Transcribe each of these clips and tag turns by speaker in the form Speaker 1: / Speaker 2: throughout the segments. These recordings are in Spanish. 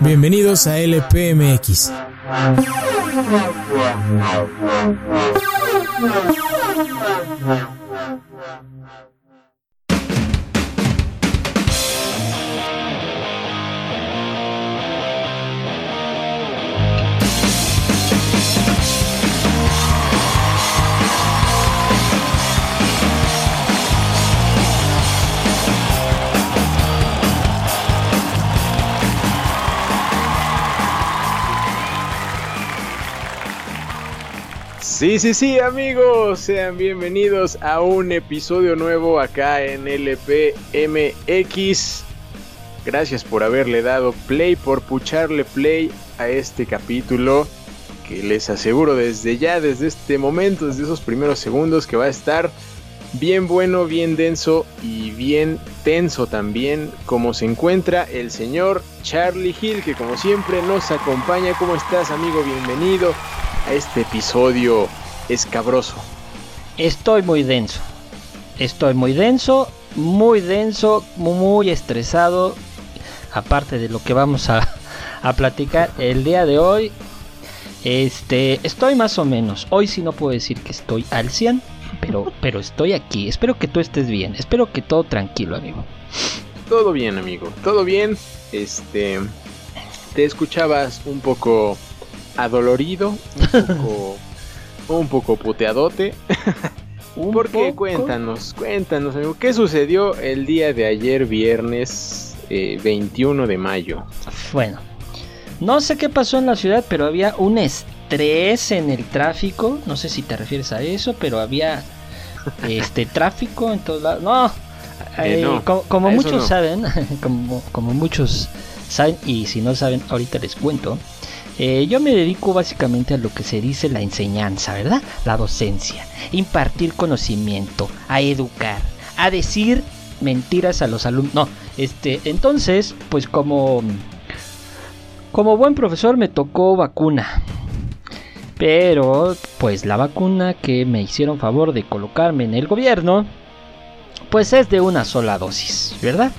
Speaker 1: Bienvenidos a LPMX.
Speaker 2: Sí, sí, sí, amigos, sean bienvenidos a un episodio nuevo acá en LPMX. Gracias por haberle dado play, por pucharle play a este capítulo que les aseguro desde ya, desde este momento, desde esos primeros segundos que va a estar bien bueno, bien denso y bien tenso también, como se encuentra el señor Charlie Hill, que como siempre nos acompaña. ¿Cómo estás, amigo? Bienvenido a este episodio escabroso.
Speaker 3: Estoy muy denso. Estoy muy denso, muy denso, muy estresado. Aparte de lo que vamos a, a platicar el día de hoy. Este, estoy más o menos. Hoy sí no puedo decir que estoy al 100, pero, pero estoy aquí. Espero que tú estés bien. Espero que todo tranquilo, amigo.
Speaker 2: Todo bien, amigo. Todo bien. Este, te escuchabas un poco adolorido, un poco, un poco puteadote.
Speaker 3: Un
Speaker 2: Porque
Speaker 3: poco.
Speaker 2: cuéntanos, cuéntanos, amigo, ¿qué sucedió el día de ayer, viernes eh, 21 de mayo?
Speaker 3: Bueno, no sé qué pasó en la ciudad, pero había un estrés en el tráfico. No sé si te refieres a eso, pero había este tráfico en todos lados. No,
Speaker 2: Eh,
Speaker 3: eh,
Speaker 2: no,
Speaker 3: como, muchos
Speaker 2: no.
Speaker 3: saben, como, como muchos saben, y si no saben, ahorita les cuento. Eh, yo me dedico básicamente a lo que se dice la enseñanza, ¿verdad? La docencia, impartir conocimiento, a educar, a decir mentiras a los alumnos. No, este, entonces, pues como como buen profesor me tocó vacuna. Pero, pues la vacuna que me hicieron favor de colocarme en el gobierno, pues es de una sola dosis, ¿verdad?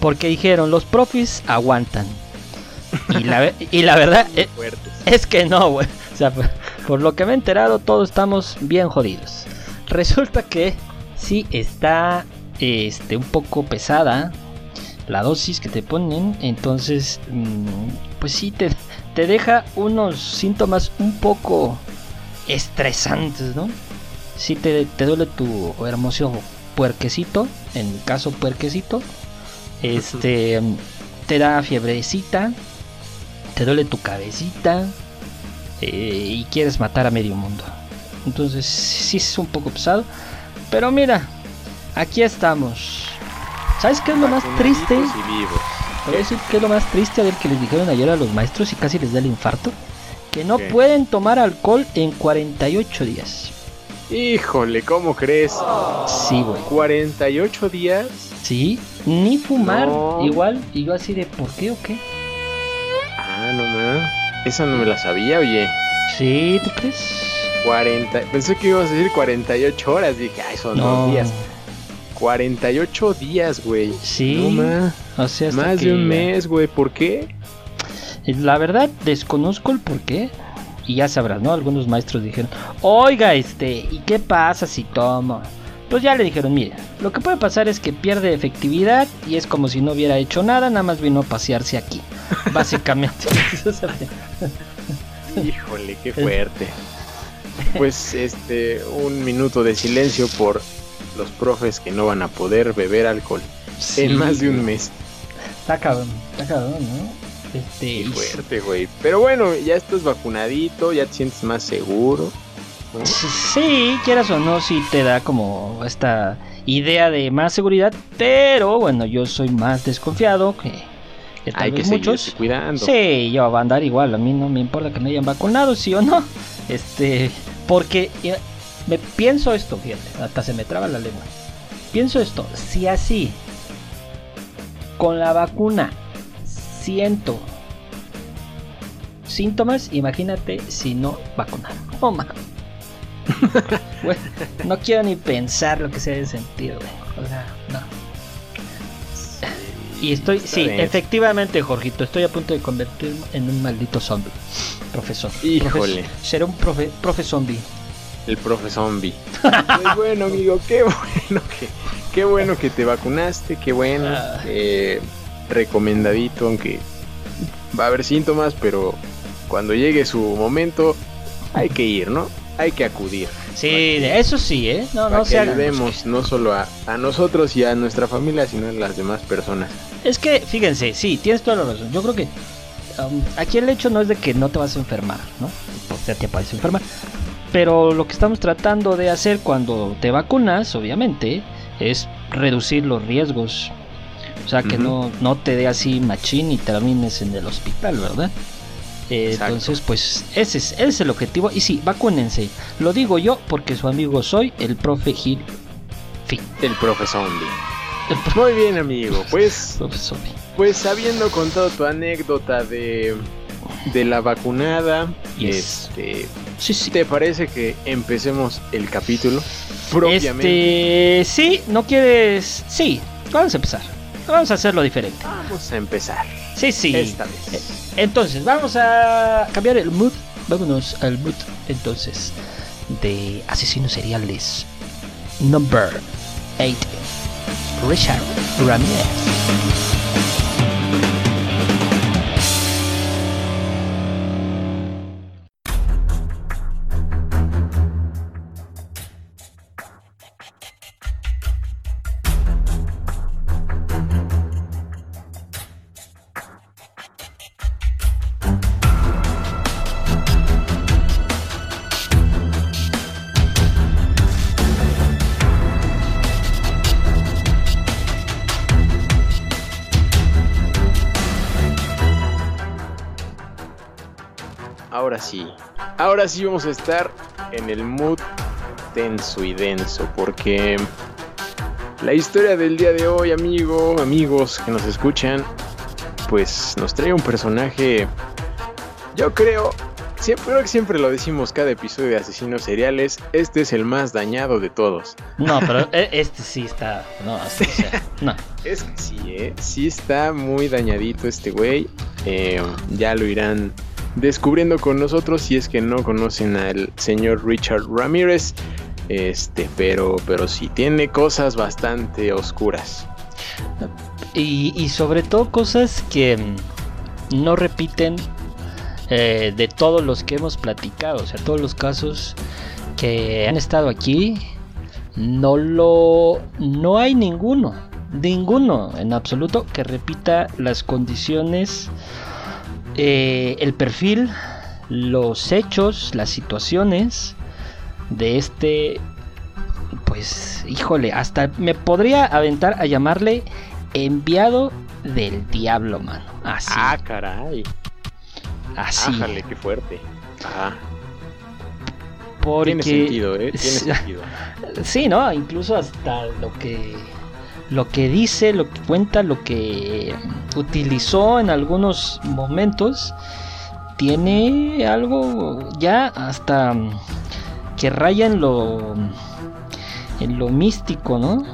Speaker 3: Porque dijeron, los profis aguantan. Y la, ve- y la verdad eh, es que no, güey. O sea, por, por lo que me he enterado, todos estamos bien jodidos. Resulta que sí está este, un poco pesada la dosis que te ponen. Entonces, mm, pues sí, te, te deja unos síntomas un poco estresantes, ¿no? Sí te, te duele tu hermoso puerquecito, en mi caso puerquecito. Este, te da fiebrecita, te duele tu cabecita eh, y quieres matar a medio mundo. Entonces sí es un poco pesado. Pero mira, aquí estamos. ¿Sabes qué es lo más triste? Te voy a decir qué es lo más triste a ver que les dijeron ayer a los maestros y casi les da el infarto. Que no
Speaker 2: ¿Qué?
Speaker 3: pueden tomar alcohol en 48 días.
Speaker 2: Híjole, ¿cómo crees?
Speaker 3: Sí, güey.
Speaker 2: 48 días.
Speaker 3: Sí, ni fumar.
Speaker 2: No.
Speaker 3: Igual. Y yo así de, ¿por qué o qué?
Speaker 2: Ah, no más. Esa no me la sabía, oye.
Speaker 3: Sí, ¿tú crees?
Speaker 2: 40. Pensé que ibas a decir 48 horas. Dije, ay, son dos días. 48 días, güey.
Speaker 3: Sí.
Speaker 2: No más.
Speaker 3: O sea, hasta
Speaker 2: Más
Speaker 3: que-
Speaker 2: de un mes, güey. ¿Por qué?
Speaker 3: La verdad, desconozco el por qué. Y ya sabrás, ¿no? Algunos maestros dijeron, oiga, este, ¿y qué pasa si tomo? Pues ya le dijeron, mire, lo que puede pasar es que pierde efectividad y es como si no hubiera hecho nada, nada más vino a pasearse aquí. Básicamente.
Speaker 2: Híjole, qué fuerte. Pues este, un minuto de silencio por los profes que no van a poder beber alcohol
Speaker 3: Sí,
Speaker 2: en más de un mes.
Speaker 3: Está cabrón, está cabrón, ¿no? Este,
Speaker 2: Qué fuerte, güey. Pero bueno, ya estás vacunadito, ya te sientes más seguro. ¿No?
Speaker 3: Sí, quieras o no, sí te da como esta idea de más seguridad, pero bueno, yo soy más desconfiado que, que tal
Speaker 2: Hay que
Speaker 3: vez
Speaker 2: seguirse
Speaker 3: muchos.
Speaker 2: cuidando.
Speaker 3: Sí, yo voy a andar igual, a mí no me importa que me hayan vacunado, sí o no. Este, porque eh, me pienso esto, fíjate, hasta se me traba la lengua. Pienso esto, si así con la vacuna siento síntomas, imagínate si no vacunado. Oh, man. No quiero ni pensar lo que se debe sentir, güey. O sea, no. Y estoy,
Speaker 2: está
Speaker 3: sí, efectivamente, Jorgito, estoy a punto de convertirme en un maldito zombie. Profesor.
Speaker 2: Híjole.
Speaker 3: Profe- seré un profe, profe zombie.
Speaker 2: El profe zombie. Pues bueno, amigo, qué bueno que, qué bueno que te vacunaste, qué bueno.
Speaker 3: Ah.
Speaker 2: eh, recomendadito, aunque va a haber síntomas, pero cuando llegue su momento hay que ir, ¿no? Hay que acudir.
Speaker 3: Sí, de eso sí, ¿eh? No,
Speaker 2: para
Speaker 3: no
Speaker 2: que ayudemos no solo a, a nosotros y a nuestra familia, sino a las demás personas.
Speaker 3: Es que, fíjense, sí, tienes toda la razón. Yo creo que um, aquí el hecho no es de que no te vas a enfermar, ¿no? Pues ya te puedes enfermar. Pero lo que estamos tratando de hacer cuando te vacunas, obviamente, es reducir los riesgos. O sea, que no, no te dé así machín y termines en el hospital, ¿verdad? Eh, entonces, pues ese es, ese es el objetivo. Y sí, vacúnense. Lo digo yo porque su amigo soy, el profe Gil. Fin.
Speaker 2: El profe zombie. Muy bien, amigo. Pues. Pues habiendo contado tu anécdota de, de la vacunada,
Speaker 3: Yes.
Speaker 2: este,
Speaker 3: Sí, sí.
Speaker 2: ¿te parece que empecemos el capítulo? Propiamente.
Speaker 3: Este, sí, no quieres. Sí, vamos a empezar. Vamos a hacerlo diferente.
Speaker 2: Vamos a empezar.
Speaker 3: Sí, sí.
Speaker 2: Esta vez.
Speaker 3: Entonces, vamos a cambiar el mood. Vámonos al mood, entonces, de asesinos seriales. Number 8. Richard Ramírez.
Speaker 2: Ahora sí vamos a estar en el mood tenso y denso. Porque la historia del día de hoy, amigo, amigos que nos escuchan, pues nos trae un personaje. Yo creo. Siempre, creo que siempre lo decimos cada episodio de asesinos seriales. Este es el más dañado de todos.
Speaker 3: No, pero e- este sí está. No, o sea, no.
Speaker 2: Es que sí, ¿eh? Sí está muy dañadito este güey. Eh, ya lo irán descubriendo con nosotros si es que no conocen al señor Richard Ramírez. Este, pero, pero sí, tiene cosas bastante oscuras.
Speaker 3: Y, y sobre todo cosas que mm, no repiten eh, de todos los que hemos platicado. O sea, todos los casos que han estado aquí, no lo. No hay ninguno. Ninguno en absoluto que repita las condiciones, eh, el perfil, los hechos, las situaciones de este. Pues, híjole, hasta me podría aventar a llamarle enviado del diablo, mano. Así.
Speaker 2: Ah, caray.
Speaker 3: así.
Speaker 2: Ájale, qué fuerte. Ajá.
Speaker 3: Porque,
Speaker 2: Tiene sentido, ¿eh? Tiene sentido.
Speaker 3: Sí, ¿no? Incluso hasta lo que lo que dice, lo que cuenta, lo que utilizó en algunos momentos tiene algo ya hasta mm, que raya en lo en lo místico, ¿no?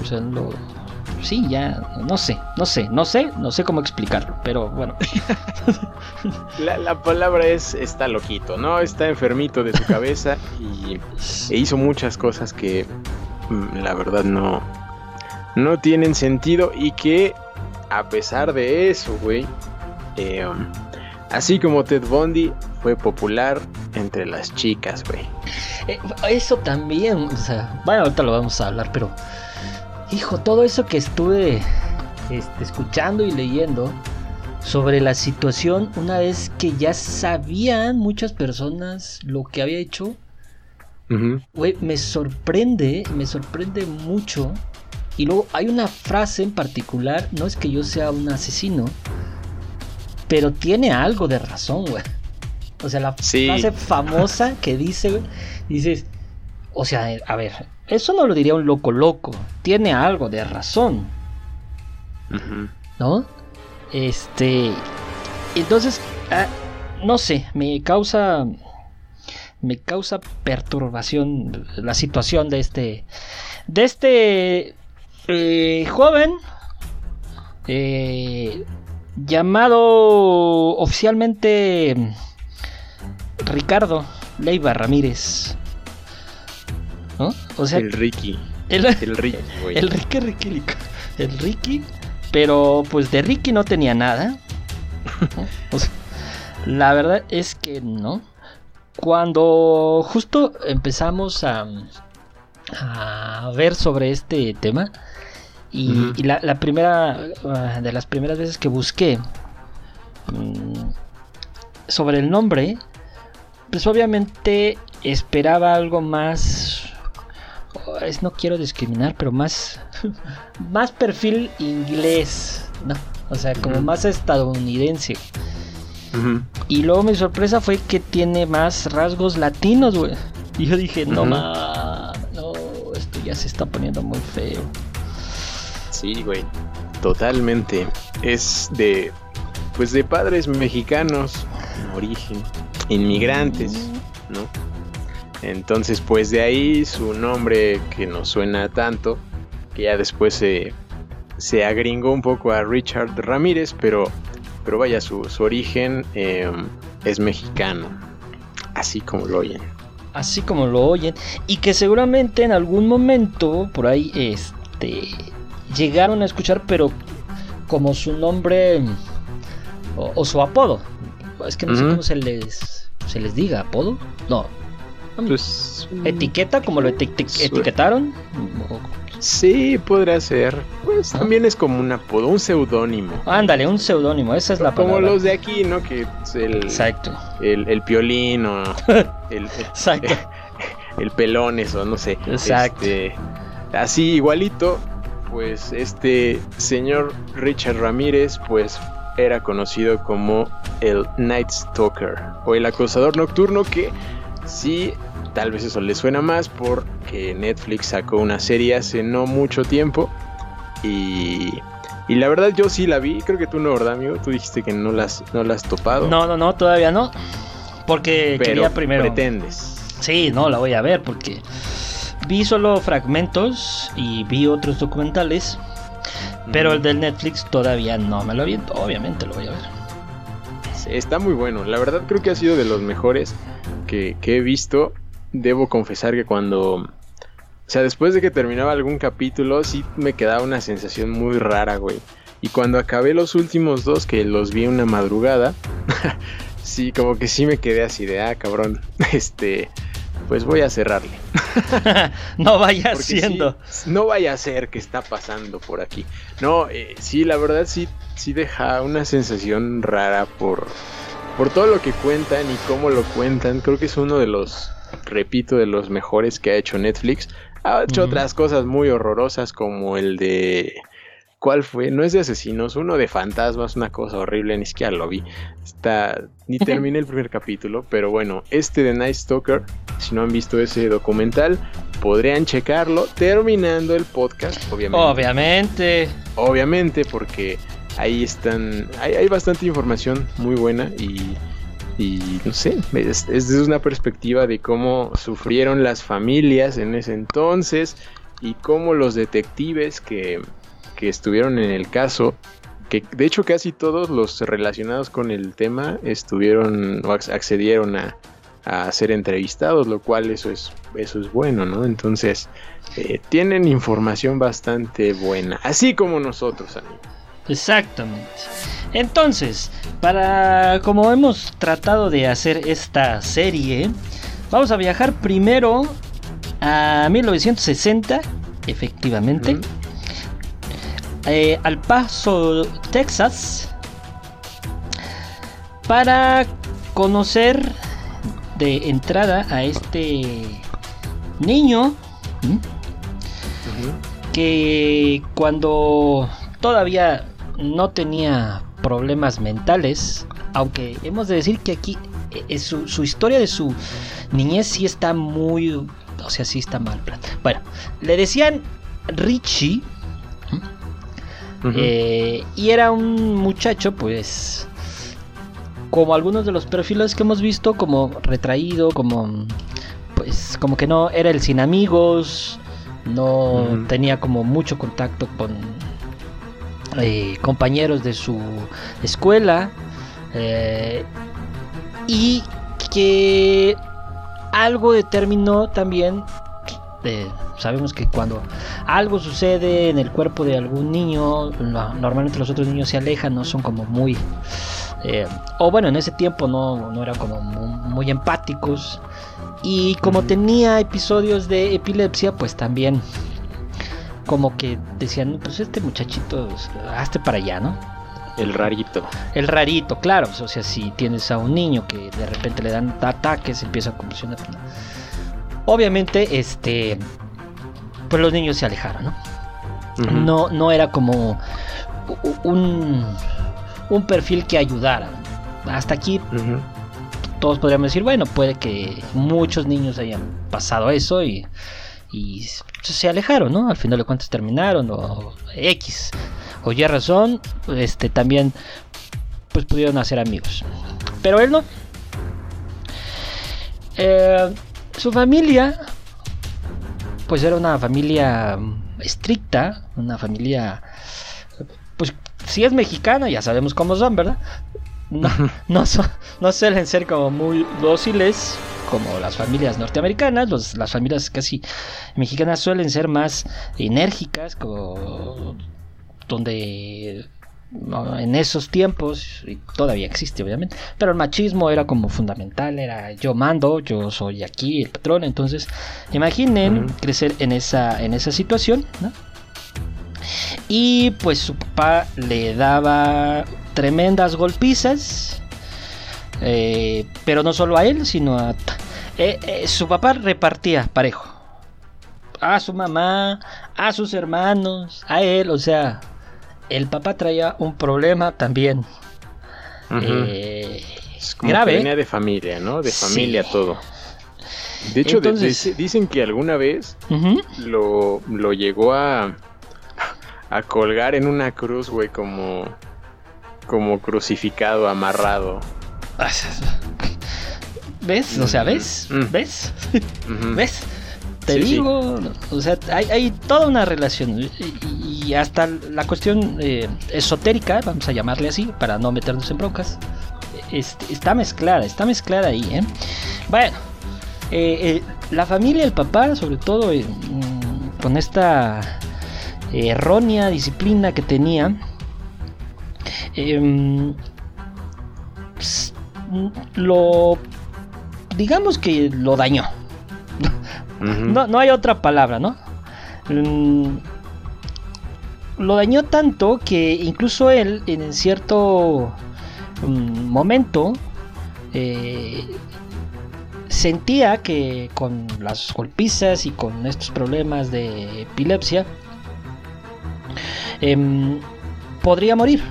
Speaker 3: O sea, en lo sí, ya no sé, no sé, no sé, no sé cómo explicarlo, pero bueno.
Speaker 2: La, la palabra es está loquito, ¿no? Está enfermito de su cabeza y e hizo muchas cosas que mm, la verdad no no tienen sentido y que a pesar de eso, güey, eh, um, así como Ted Bundy fue popular entre las chicas, güey.
Speaker 3: Eh, eso también, o sea, bueno, ahorita lo vamos a hablar, pero hijo, todo eso que estuve este, escuchando y leyendo sobre la situación, una vez que ya sabían muchas personas lo que había hecho, güey, me sorprende, me sorprende mucho. Y luego hay una frase en particular, no es que yo sea un asesino, pero tiene algo de razón, güey. O sea, la
Speaker 2: Sí.
Speaker 3: frase famosa que dice, güey, dices, o sea, a ver, eso no lo diría un loco loco, tiene algo de razón. ¿no? Este, entonces, ah, no sé, me causa, me causa perturbación la situación de este, de este eh, joven, eh, llamado oficialmente Ricardo Leiva Ramírez. ¿No?
Speaker 2: O sea, el Ricky.
Speaker 3: El, Ricky, El Ricky, Ricky, El Ricky. Pero pues de Ricky no tenía nada. la verdad es que no. Cuando justo empezamos a, a ver sobre este tema, y, la, primera ah, de las primeras veces que busqué mm, sobre el nombre, pues obviamente esperaba algo más. Es, no quiero discriminar, pero más. más perfil inglés, ¿no? O sea, como más estadounidense. Y luego mi sorpresa fue que tiene más rasgos latinos, güey. Y yo dije, no no, esto ya se está poniendo muy feo.
Speaker 2: Sí, güey. Totalmente. Es de. Pues de padres mexicanos en origen. Inmigrantes, ¿no? Entonces, pues de ahí su nombre que nos suena tanto. Que ya después se. Se agringó un poco a Richard Ramírez, pero. Pero vaya, su, origen em, es mexicano. Así como lo oyen
Speaker 3: así como lo oyen, y que seguramente en algún momento por ahí este llegaron a escuchar, pero como su nombre o, su apodo. Es que no sé cómo se les, se les diga, apodo. No. Pues, etiqueta, como lo etiquetaron.
Speaker 2: Sí, podría ser. Pues también es como un apodo, un seudónimo.
Speaker 3: Ándale, un seudónimo, esa es la
Speaker 2: palabra. Como los de aquí, ¿no? Que es el.
Speaker 3: Exacto.
Speaker 2: El, el piolín o. el,
Speaker 3: Exacto.
Speaker 2: El, pelón, eso, no sé. Exacto. Este, así, igualito, pues este señor Richard Ramírez, pues era conocido como el Night Stalker o el acosador nocturno que sí, tal vez eso le suena más porque Netflix sacó una serie hace no mucho tiempo y, y la verdad yo sí la vi, creo que tú no, ¿verdad amigo? Tú dijiste que no las, no las has topado.
Speaker 3: No, no, no, todavía no, porque quería primero...
Speaker 2: Pretendes.
Speaker 3: Sí, no, la voy a ver porque Vi solo fragmentos y vi otros documentales, pero el del Netflix todavía no me lo vi, obviamente lo voy a ver.
Speaker 2: Está muy bueno, la verdad creo que ha sido de los mejores que, he visto. Debo confesar que cuando... O sea, después de que terminaba algún capítulo, sí me quedaba una sensación muy rara, güey. Y cuando acabé los últimos dos, que los vi una madrugada, sí, como que sí me quedé así de, ah, cabrón, este, pues voy a cerrarle.
Speaker 3: no vaya siendo.
Speaker 2: no vaya a ser que está pasando por aquí. No, eh, sí, la verdad sí, sí deja una sensación rara por, por todo lo que cuentan y cómo lo cuentan. Creo que es uno de los, repito, de los mejores que ha hecho Netflix. Ha hecho otras cosas muy horrorosas como el de ¿Cuál fue? No es de asesinos, uno de fantasmas, una cosa horrible, ni siquiera lo vi. Está, ni terminé el primer capítulo, pero bueno, este de Night Stalker, si no han visto ese documental, podrían checarlo terminando el podcast, obviamente.
Speaker 3: Obviamente.
Speaker 2: Obviamente, porque ahí están, hay, bastante información muy buena y, y no sé, es, es desde una perspectiva de cómo sufrieron las familias en ese entonces y cómo los detectives que que estuvieron en el caso, que de hecho casi todos los relacionados con el tema estuvieron o accedieron a, ser entrevistados, lo cual eso es, eso es bueno, ¿no? Entonces, eh, tienen información bastante buena, así como nosotros, amigos.
Speaker 3: Exactamente. Entonces, para como hemos tratado de hacer esta serie, vamos a viajar primero a 1960, efectivamente. Eh, al Paso, Texas, para conocer de entrada a este niño que cuando todavía no tenía problemas mentales, aunque hemos de decir que aquí eh, su, su, historia de su niñez sí está muy, o sea, sí está mal. Bueno, le decían Richie eh, y era un muchacho, pues, como algunos de los perfiles que hemos visto, como retraído, como, pues, como que no era el sin amigos, no tenía como mucho contacto con eh, compañeros de su escuela eh, y que algo determinó también sabemos que cuando algo sucede en el cuerpo de algún niño, normalmente los otros niños se alejan, no son como muy... Eh, o bueno, en ese tiempo no, no eran como muy, empáticos. Y como tenía episodios de epilepsia, pues también como que decían, pues este muchachito, hazte para allá, ¿no?
Speaker 2: El rarito.
Speaker 3: El rarito, claro. O sea, si tienes a un niño que de repente le dan ataques, empieza a convulsionar. Obviamente, este, pues los niños se alejaron, ¿no? No, no era como un, un perfil que ayudara. Hasta aquí todos podríamos decir, bueno, puede que muchos niños hayan pasado eso y, y se alejaron, ¿no? Al final de cuentas terminaron o X o Y razón, este también pues pudieron hacer amigos. Pero él no. Eh, su familia, pues era una familia estricta, una familia, pues si es mexicana, ya sabemos cómo son, ¿verdad? No, no, no suelen ser como muy dóciles como las familias norteamericanas, las familias casi mexicanas suelen ser más enérgicas, como donde en esos tiempos, y todavía existe obviamente, pero el machismo era como fundamental, era yo mando, yo soy aquí el patrón, entonces imaginen crecer en esa, en esa situación, Y pues su papá le daba tremendas golpizas, eh, pero no solo a él, sino a... Eh, eh, su papá repartía parejo. A su mamá, a sus hermanos, a él, o sea, el papá traía un problema también.
Speaker 2: Eh, es como grave. de familia, ¿no? De familia todo. De hecho, dicen que alguna vez lo, lo, llegó a, a colgar en una cruz, güey, como, como crucificado, amarrado.
Speaker 3: ¿Ves? O sea, ¿ves? ¿Ves? ¿Ves? Te digo, o sea, hay, toda una relación y, hasta la cuestión eh, esotérica, vamos a llamarle así, para no meternos en broncas, está mezclada, está mezclada ahí, ¿eh? Bueno, eh, la familia, el papá, sobre todo, mm, con esta errónea disciplina que tenía, em, lo digamos que lo dañó no, no hay otra palabra, ¿no? Mm, lo dañó tanto que incluso él en cierto mm, momento eh, sentía que con las golpizas y con estos problemas de epilepsia em, podría morir.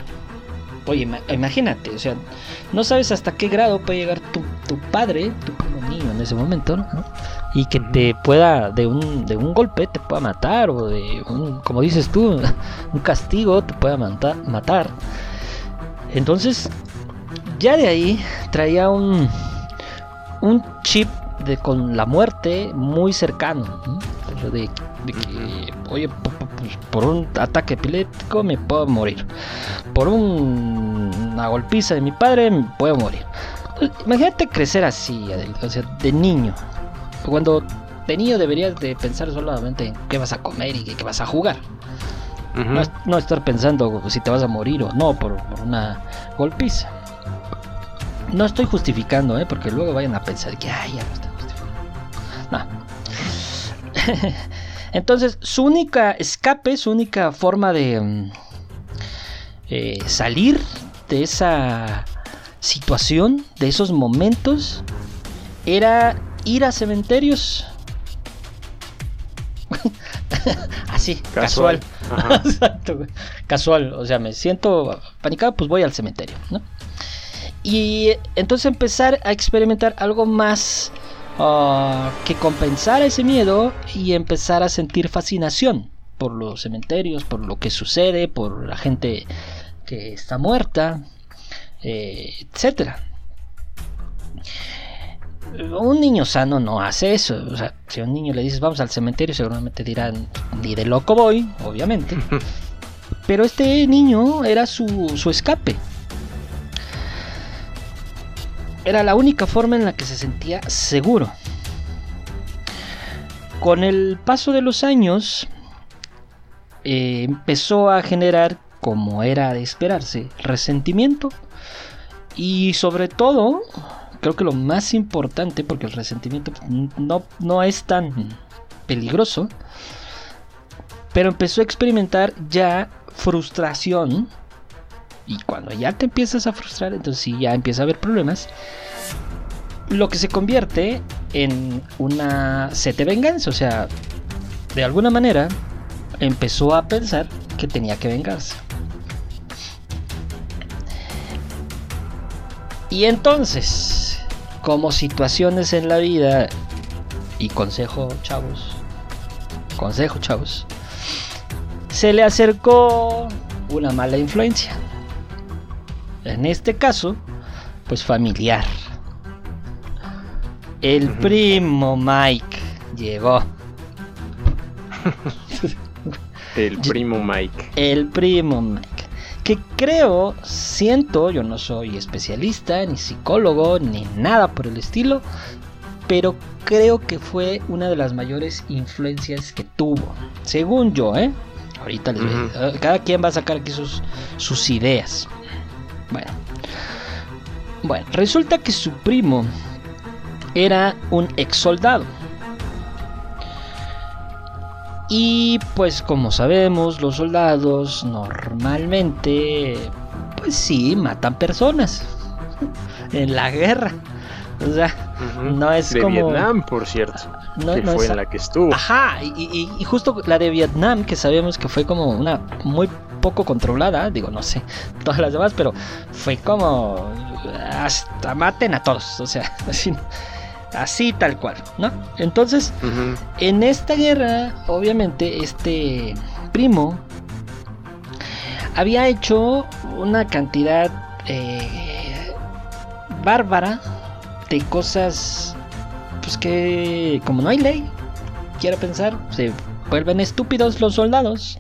Speaker 3: Oye, imagínate, o sea, no sabes hasta qué grado puede llegar tu, tu padre, tu niño en ese momento, ¿no? Y que te pueda, de un, de un golpe, te pueda matar, o de un, como dices tú, un castigo te pueda matar. Entonces, ya de ahí traía un, un chip de, con la muerte muy cercano. De, que, oye, por un ataque epiléptico me puedo morir. Por una golpiza de mi padre me puedo morir. Imagínate crecer así, o sea, de niño. Cuando de niño deberías de pensar solamente en qué vas a comer y qué vas a jugar. no, estar pensando si te vas a morir o no por, una golpiza. No estoy justificando, ¿eh? porque luego vayan a pensar que, ay, ya no estoy justificando. No. Entonces, su única escape, su única forma de mm, eh, salir de esa situación, de esos momentos, era ir a cementerios. Así, casual. Casual. O sea, me siento panicado, pues voy al cementerio, Y entonces empezar a experimentar algo más ah, que compensar ese miedo y empezar a sentir fascinación por los cementerios, por lo que sucede, por la gente que está muerta, eh, etcétera un niño sano no hace eso. O sea, si a un niño le dices vamos al cementerio, seguramente dirán, ni de loco voy, obviamente. pero este niño era su, su escape. Era la única forma en la que se sentía seguro. Con el paso de los años, eh, empezó a generar, como era de esperarse, resentimiento. Y sobre todo, creo que lo más importante, porque el resentimiento no, no es tan peligroso, pero empezó a experimentar ya frustración. Y cuando ya te empiezas a frustrar, entonces sí, ya empieza a haber problemas. Lo que se convierte en una sete venganza. O sea, de alguna manera empezó a pensar que tenía que vengarse. Y entonces, como situaciones en la vida, y consejo, chavos, consejo, chavos, se le acercó una mala influencia. En este caso, pues familiar. El primo Mike llegó.
Speaker 2: El primo Mike.
Speaker 3: El primo Mike. Que creo, siento, yo no soy especialista, ni psicólogo, ni nada por el estilo, pero creo que fue una de las mayores influencias que tuvo. Según yo, ¿eh? Ahorita les uh Cada quien va a sacar aquí sus, sus ideas. Bueno. Bueno, resulta que su primo era un ex soldado. Y pues como sabemos, los soldados normalmente, pues sí, matan personas en la guerra. O sea, no es
Speaker 2: de
Speaker 3: como...
Speaker 2: Vietnam, por cierto. que fue en la que estuvo.
Speaker 3: Ajá, y, y, justo la de Vietnam, que sabemos que fue como una muy poco controlada, digo, no sé, todas las demás, pero fue como hasta maten a todos, o sea, así, así tal cual, ¿no? Entonces, en esta guerra, obviamente, este primo había hecho una cantidad eh, bárbara de cosas pues que como no hay ley, quiero pensar, se vuelven estúpidos los soldados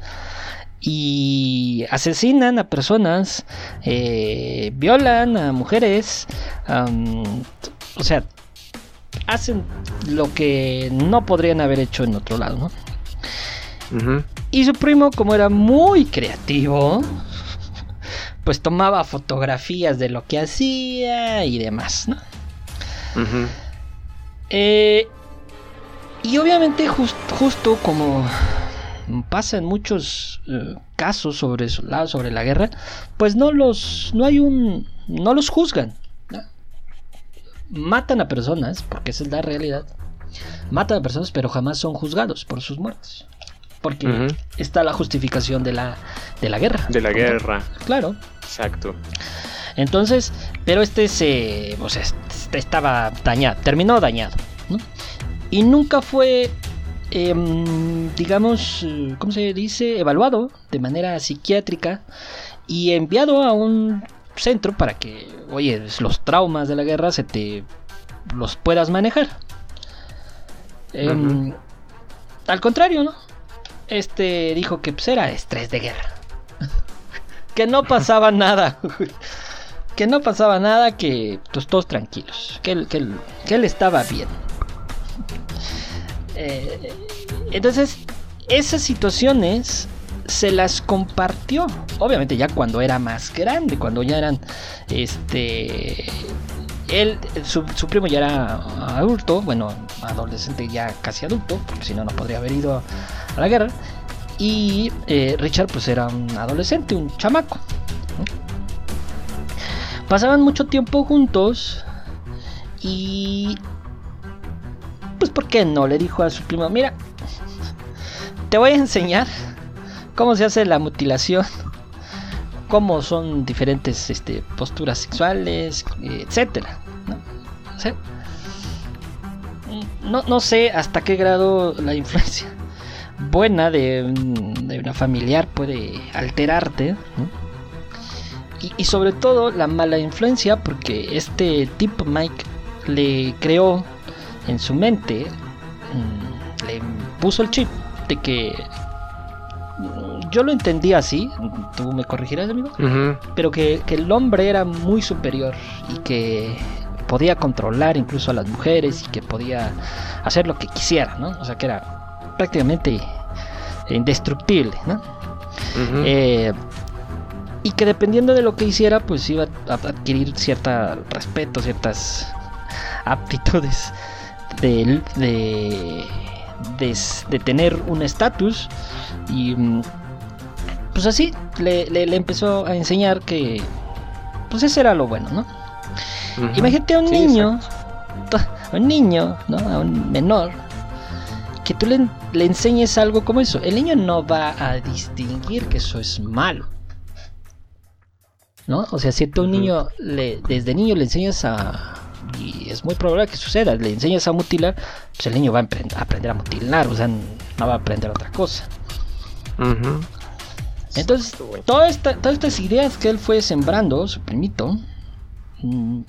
Speaker 3: y asesinan a personas, eh, violan a mujeres, o sea, hacen lo que no podrían haber hecho en otro lado, ¿no? Y su primo, como era muy creativo, pues tomaba fotografías de lo que hacía y demás, ¿no? Eh, y obviamente justo como pasa en muchos eh, casos sobre sobre la guerra, pues no los no hay un no los juzgan. Matan a personas, porque esa es la realidad. Matan a personas, pero jamás son juzgados por sus muertes. Porque está la justificación de la, de la guerra.
Speaker 2: De la guerra.
Speaker 3: Claro.
Speaker 2: Exacto.
Speaker 3: Entonces, pero este se, o sea, este estaba dañado, terminó dañado, Y nunca fue, em, digamos, ¿cómo se dice? Evaluado de manera psiquiátrica y enviado a un centro para que, oye, los traumas de la guerra se te los puedas manejar. Em, al contrario, ¿no? Este dijo que pues, era estrés de guerra. que no pasaba nada que no pasaba nada, que pues, todos tranquilos, que él, que él, estaba bien. Eh, entonces, esas situaciones se las compartió, obviamente ya cuando era más grande, cuando ya eran, este, él, su, primo ya era adulto, bueno, adolescente ya casi adulto, porque si no, no podría haber ido a la guerra. Y eh, Richard pues era un adolescente, un chamaco. Pasaban mucho tiempo juntos y... Pues ¿por qué no? Le dijo a su primo, mira, te voy a enseñar cómo se hace la mutilación, cómo son diferentes este, posturas sexuales, etcétera. ¿no? No, sé hasta qué grado la influencia buena de, de una familiar puede alterarte. ¿no? y, sobre todo la mala influencia porque este tipo Mike le creó en su mente, mm, le puso el chip de que yo lo entendí así, tú me corregirás, amigo, pero que, el hombre era muy superior y que podía controlar incluso a las mujeres y que podía hacer lo que quisiera, ¿no? O sea, que era prácticamente indestructible, ¿no? Eh, y que dependiendo de lo que hiciera, pues iba a adquirir cierto respeto, ciertas aptitudes de, de, de, tener un estatus y mm, pues así le, le, empezó a enseñar que pues ese era lo bueno, ¿no? Imagínate a un niño, a un niño, ¿no? A un menor, que tú le, le enseñes algo como eso. El niño no va a distinguir que eso es malo. ¿No? O sea, si tú a un niño le, desde niño le enseñas a, y es muy probable que suceda, le enseñas a mutilar, pues el niño va a aprender a mutilar, o sea, no va a aprender otra cosa. Entonces, todas estas ideas que él fue sembrando, su primito, mm,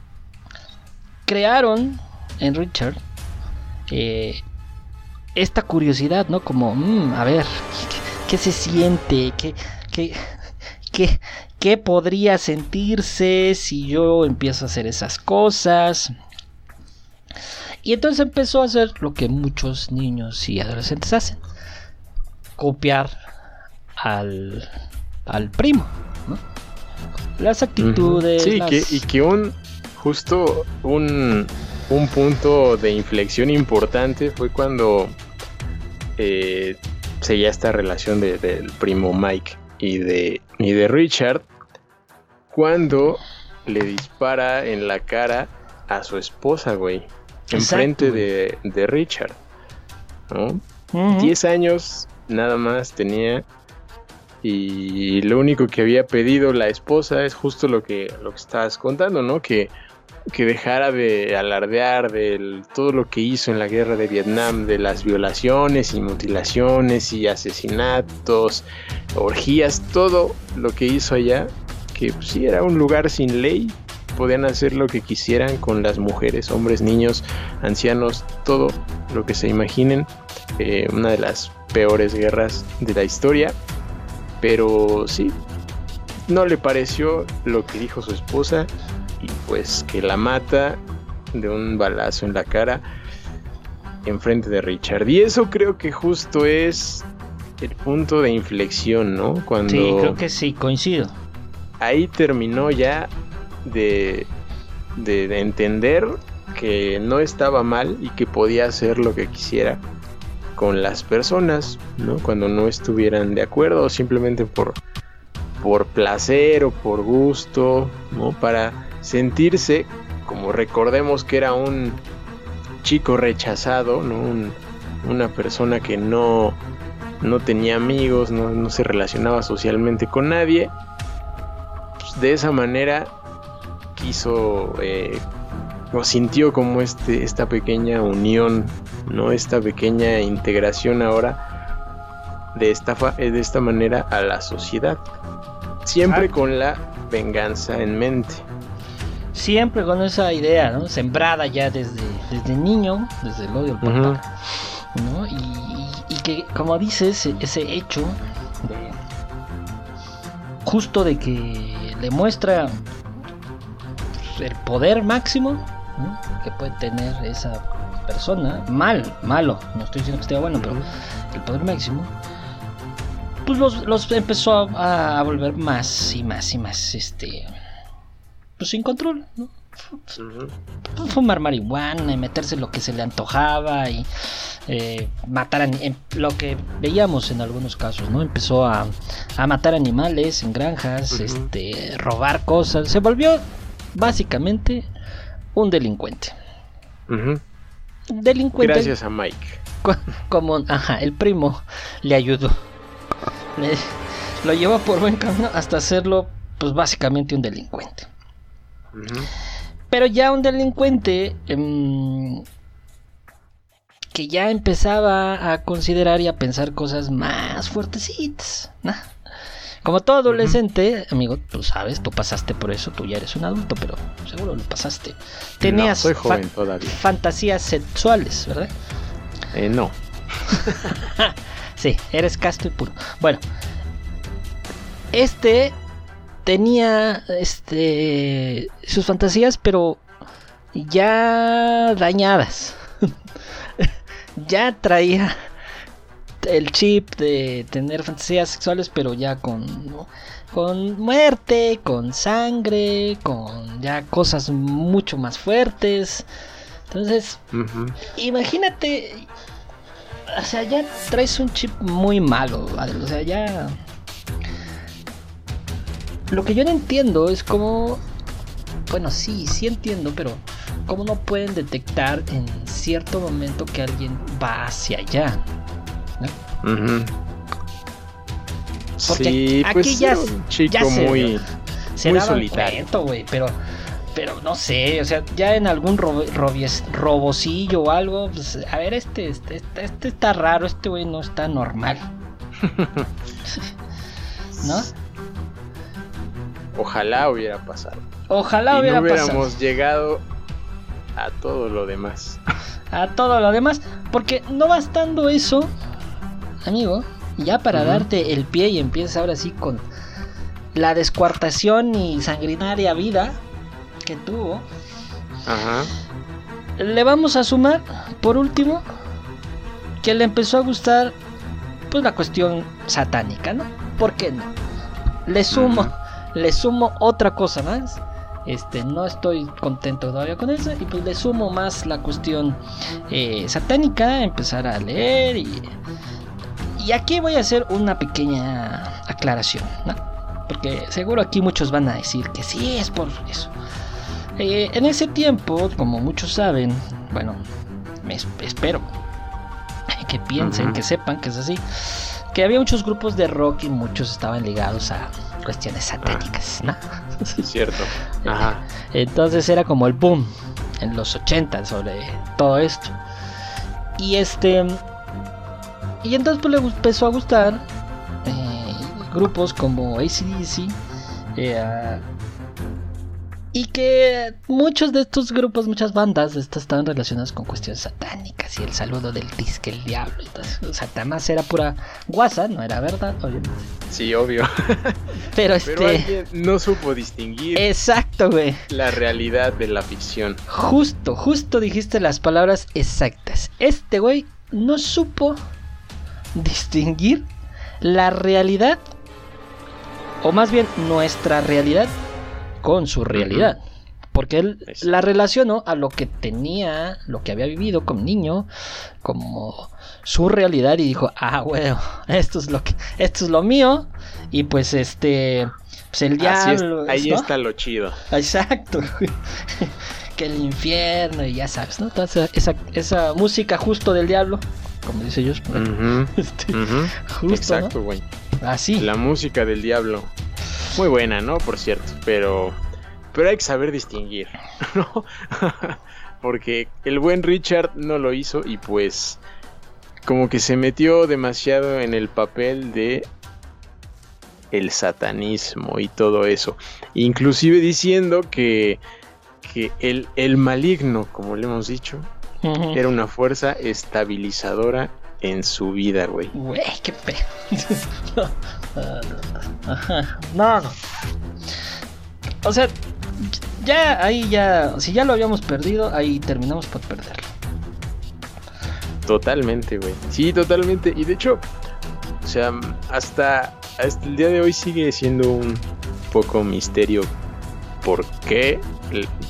Speaker 3: crearon en Richard eh, esta curiosidad, ¿no? Como, mm, a ver, ¿qué, se siente? ¿Qué, qué, qué, qué podría sentirse si yo empiezo a hacer esas cosas? Y entonces empezó a hacer lo que muchos niños y adolescentes hacen. Copiar al, al primo. ¿no? Las actitudes.
Speaker 2: Sí, Que, y que un justo un, un punto de inflexión importante fue cuando eh, seguía esta relación del primo Mike y de, y de Richard cuando le dispara en la cara a su esposa, güey. Enfrente de, de Richard. ¿no? 10 años nada más tenía. Y lo único que había pedido la esposa es justo lo que, lo que estabas contando, ¿no? Que que dejara de alardear de todo lo que hizo en la guerra de Vietnam, de las violaciones y mutilaciones y asesinatos, orgías, todo lo que hizo allá, que pues, sí era un lugar sin ley, podían hacer lo que quisieran con las mujeres, hombres, niños, ancianos, todo lo que se imaginen, eh, una de las peores guerras de la historia, pero sí, no le pareció lo que dijo su esposa y pues que la mata de un balazo en la cara enfrente de Richard. Y eso creo que justo es el punto de inflexión, ¿no?
Speaker 3: Cuando sí, creo que sí, coincido.
Speaker 2: Ahí terminó ya de, de, entender que no estaba mal y que podía hacer lo que quisiera con las personas, ¿no? Cuando no estuvieran de acuerdo o simplemente por, por placer o por gusto, ¿no? Para sentirse, como recordemos que era un chico rechazado, ¿no? una persona que no, no tenía amigos, no, se relacionaba socialmente con nadie, pues, de esa manera quiso eh, o sintió como este, esta pequeña unión, ¿no? esta pequeña integración ahora de esta, de esta manera a la sociedad, siempre con la venganza en mente
Speaker 3: siempre con esa idea, ¿no? Sembrada ya desde, desde niño, desde el odio al papá, ¿no? Y, que, como dices, ese hecho de, justo de que le muestra el poder máximo que puede tener esa persona, mal, malo, no estoy diciendo que esté bueno, pero el poder máximo, pues los, empezó a, a volver más y más y más, este pues sin control, ¿no? Fumar marihuana y meterse lo que se le antojaba y eh, matar a, lo que veíamos en algunos casos, ¿no? Empezó a, matar animales en granjas, este, robar cosas, se volvió básicamente un delincuente.
Speaker 2: Delincuente. Gracias a Mike.
Speaker 3: Como, ajá, el primo le ayudó. lo llevó por buen camino hasta hacerlo, pues básicamente un delincuente. Pero ya un delincuente em, que ya empezaba a considerar y a pensar cosas más fuertecitas. Como todo adolescente, amigo, tú sabes, tú pasaste por eso, tú ya eres un adulto, pero seguro lo pasaste. Tenías fantasías sexuales, ¿verdad?
Speaker 2: Eh, no.
Speaker 3: sí, eres casto y puro. Bueno, este tenía este sus fantasías, pero ya dañadas. ya traía el chip de tener fantasías sexuales, pero ya con con muerte, con sangre, con ya cosas mucho más fuertes. Entonces, imagínate, o sea, ya traes un chip muy malo, o sea, ya lo que yo no entiendo es cómo. Bueno, sí, sí entiendo, pero cómo no pueden detectar en cierto momento que alguien va hacia allá.
Speaker 2: Sí, aquí pues ya, un chico muy,
Speaker 3: se muy solitario. güey, pero, pero no sé, o sea, ya en algún robocillo o algo, pues, a ver, este, este, este, este está raro, este güey no está normal. ¿No?
Speaker 2: Ojalá hubiera pasado.
Speaker 3: Ojalá hubiera
Speaker 2: no hubiéramos llegado a todo lo demás.
Speaker 3: A todo lo demás. Porque no bastando eso, amigo, ya para darte el pie y empieza ahora sí con la descuartación y sanguinaria vida que tuvo. Ajá. Le vamos a sumar, por último, que le empezó a gustar pues la cuestión satánica, ¿no? ¿Por qué no? Le sumo le sumo otra cosa más. Este, no estoy contento todavía con eso. Y pues le sumo más la cuestión eh, satánica. Empezar a leer. Y, y aquí voy a hacer una pequeña aclaración. Porque seguro aquí muchos van a decir que sí es por eso. Eh, en ese tiempo, como muchos saben, bueno, me espero que piensen, que sepan que es así, que había muchos grupos de rock y muchos estaban ligados a, cuestiones satánicas, ¿no?
Speaker 2: Cierto. Ajá.
Speaker 3: Entonces era como el boom en los 80 sobre todo esto. Y este. Y entonces pues le empezó a gustar eh, grupos como ACDC, eh, y que muchos de estos grupos, muchas bandas, estas estaban relacionadas con cuestiones satánicas y el saludo del disque, el diablo. Entonces, Satanás era pura guasa, no era verdad, obviamente.
Speaker 2: Sí, obvio.
Speaker 3: Pero este.
Speaker 2: no supo distinguir.
Speaker 3: Exacto, güey.
Speaker 2: La realidad de la ficción.
Speaker 3: Justo, justo dijiste las palabras exactas. Este güey no supo distinguir la realidad, o más bien nuestra realidad con su realidad. Porque él la relacionó a lo que tenía, lo que había vivido como niño, como su realidad y dijo, ah, bueno, esto es lo que, esto es lo mío y pues este, pues el diablo.
Speaker 2: ahí está lo chido.
Speaker 3: Exacto. que el infierno y ya sabes, ¿no? esa, esa, música justo del diablo, como dice ellos.
Speaker 2: Este, Exacto, güey.
Speaker 3: Así.
Speaker 2: La música del diablo. Muy buena, ¿no? Por cierto, pero pero hay que saber distinguir, ¿no? Porque el buen Richard no lo hizo y pues como que se metió demasiado en el papel de el satanismo y todo eso. Inclusive diciendo que, que el, el maligno, como le hemos dicho, era una fuerza estabilizadora en su vida, güey.
Speaker 3: Güey, qué pe... no, no. O sea, ya ahí ya, si ya lo habíamos perdido, ahí terminamos por perderlo.
Speaker 2: Totalmente, güey. Sí, totalmente. Y de hecho, o sea, hasta, hasta el día de hoy sigue siendo un poco misterio por qué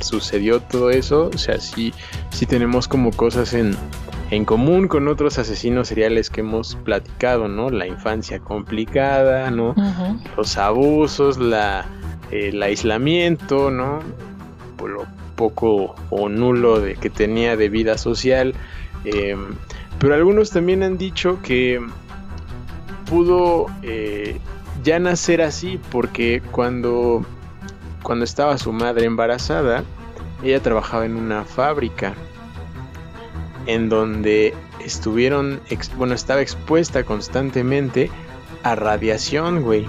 Speaker 2: sucedió todo eso. O sea, sí, sí tenemos como cosas en, en común con otros asesinos seriales que hemos platicado, ¿no? La infancia complicada, ¿no? Los abusos, la el aislamiento, ¿no? Por lo poco o nulo de que tenía de vida social. Em, pero algunos también han dicho que pudo eh, ya nacer así porque cuando, cuando estaba su madre embarazada, ella trabajaba en una fábrica en donde estuvieron, bueno, estaba expuesta constantemente a radiación, güey.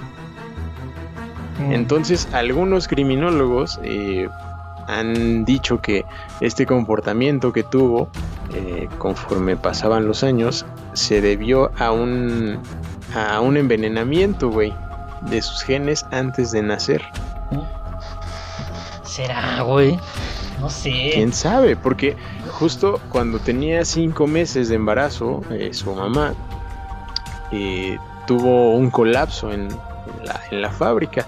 Speaker 2: Mm. Entonces, algunos criminólogos eh, han dicho que este comportamiento que tuvo eh, conforme pasaban los años se debió a un, a un envenenamiento, güey. de sus genes antes de nacer.
Speaker 3: ¿Será, güey? No sé.
Speaker 2: ¿Quién sabe? Porque justo cuando tenía cinco meses de embarazo, eh, su mamá eh, tuvo un colapso en, la, en la fábrica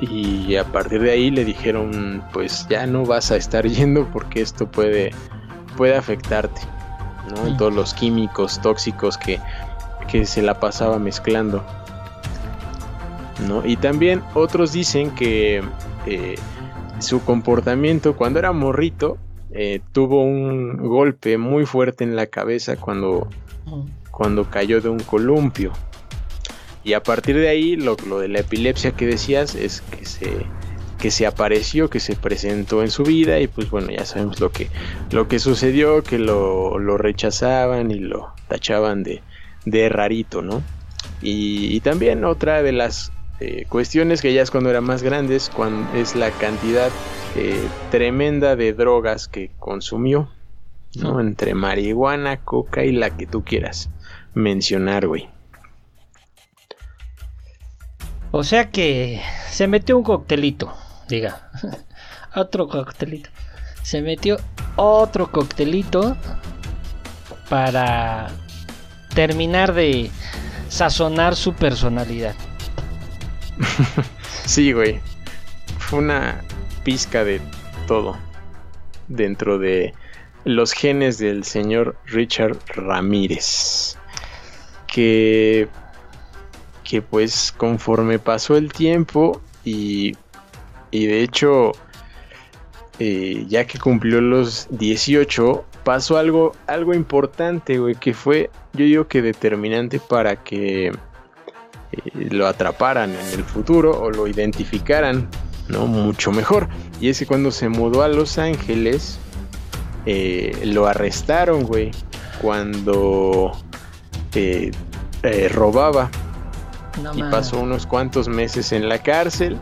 Speaker 2: y a partir de ahí le dijeron pues ya no vas a estar yendo porque esto puede puede afectarte ¿no? todos los químicos tóxicos que, que se la pasaba mezclando ¿no? y también otros dicen que eh, su comportamiento cuando era morrito eh, tuvo un golpe muy fuerte en la cabeza cuando, cuando cayó de un columpio y a partir de ahí, lo, de la epilepsia que decías es que se, que se apareció, que se presentó en su vida y pues bueno, ya sabemos lo que, lo que sucedió, que lo, rechazaban y lo tachaban de, de rarito, ¿no? Y, también otra de las eh, cuestiones que ya es cuando era más grandes, cuando es la cantidad eh, tremenda de drogas que consumió, ¿no? Entre marihuana, coca y la que tú quieras mencionar, güey.
Speaker 3: O sea que se metió un coctelito, diga. otro coctelito. Se metió otro coctelito para terminar de sazonar su personalidad.
Speaker 2: Sí, güey. Fue una pizca de todo dentro de los genes del señor Richard Ramírez. Que que pues conforme pasó el tiempo y, y de hecho eh, ya que cumplió los 18 pasó algo, algo importante, güey, que fue yo digo que determinante para que eh, lo atraparan en el futuro o lo identificaran, ¿no? Mucho mejor. Y es que cuando se mudó a Los Ángeles, eh, lo arrestaron, güey, cuando robaba y pasó unos cuantos meses en la cárcel.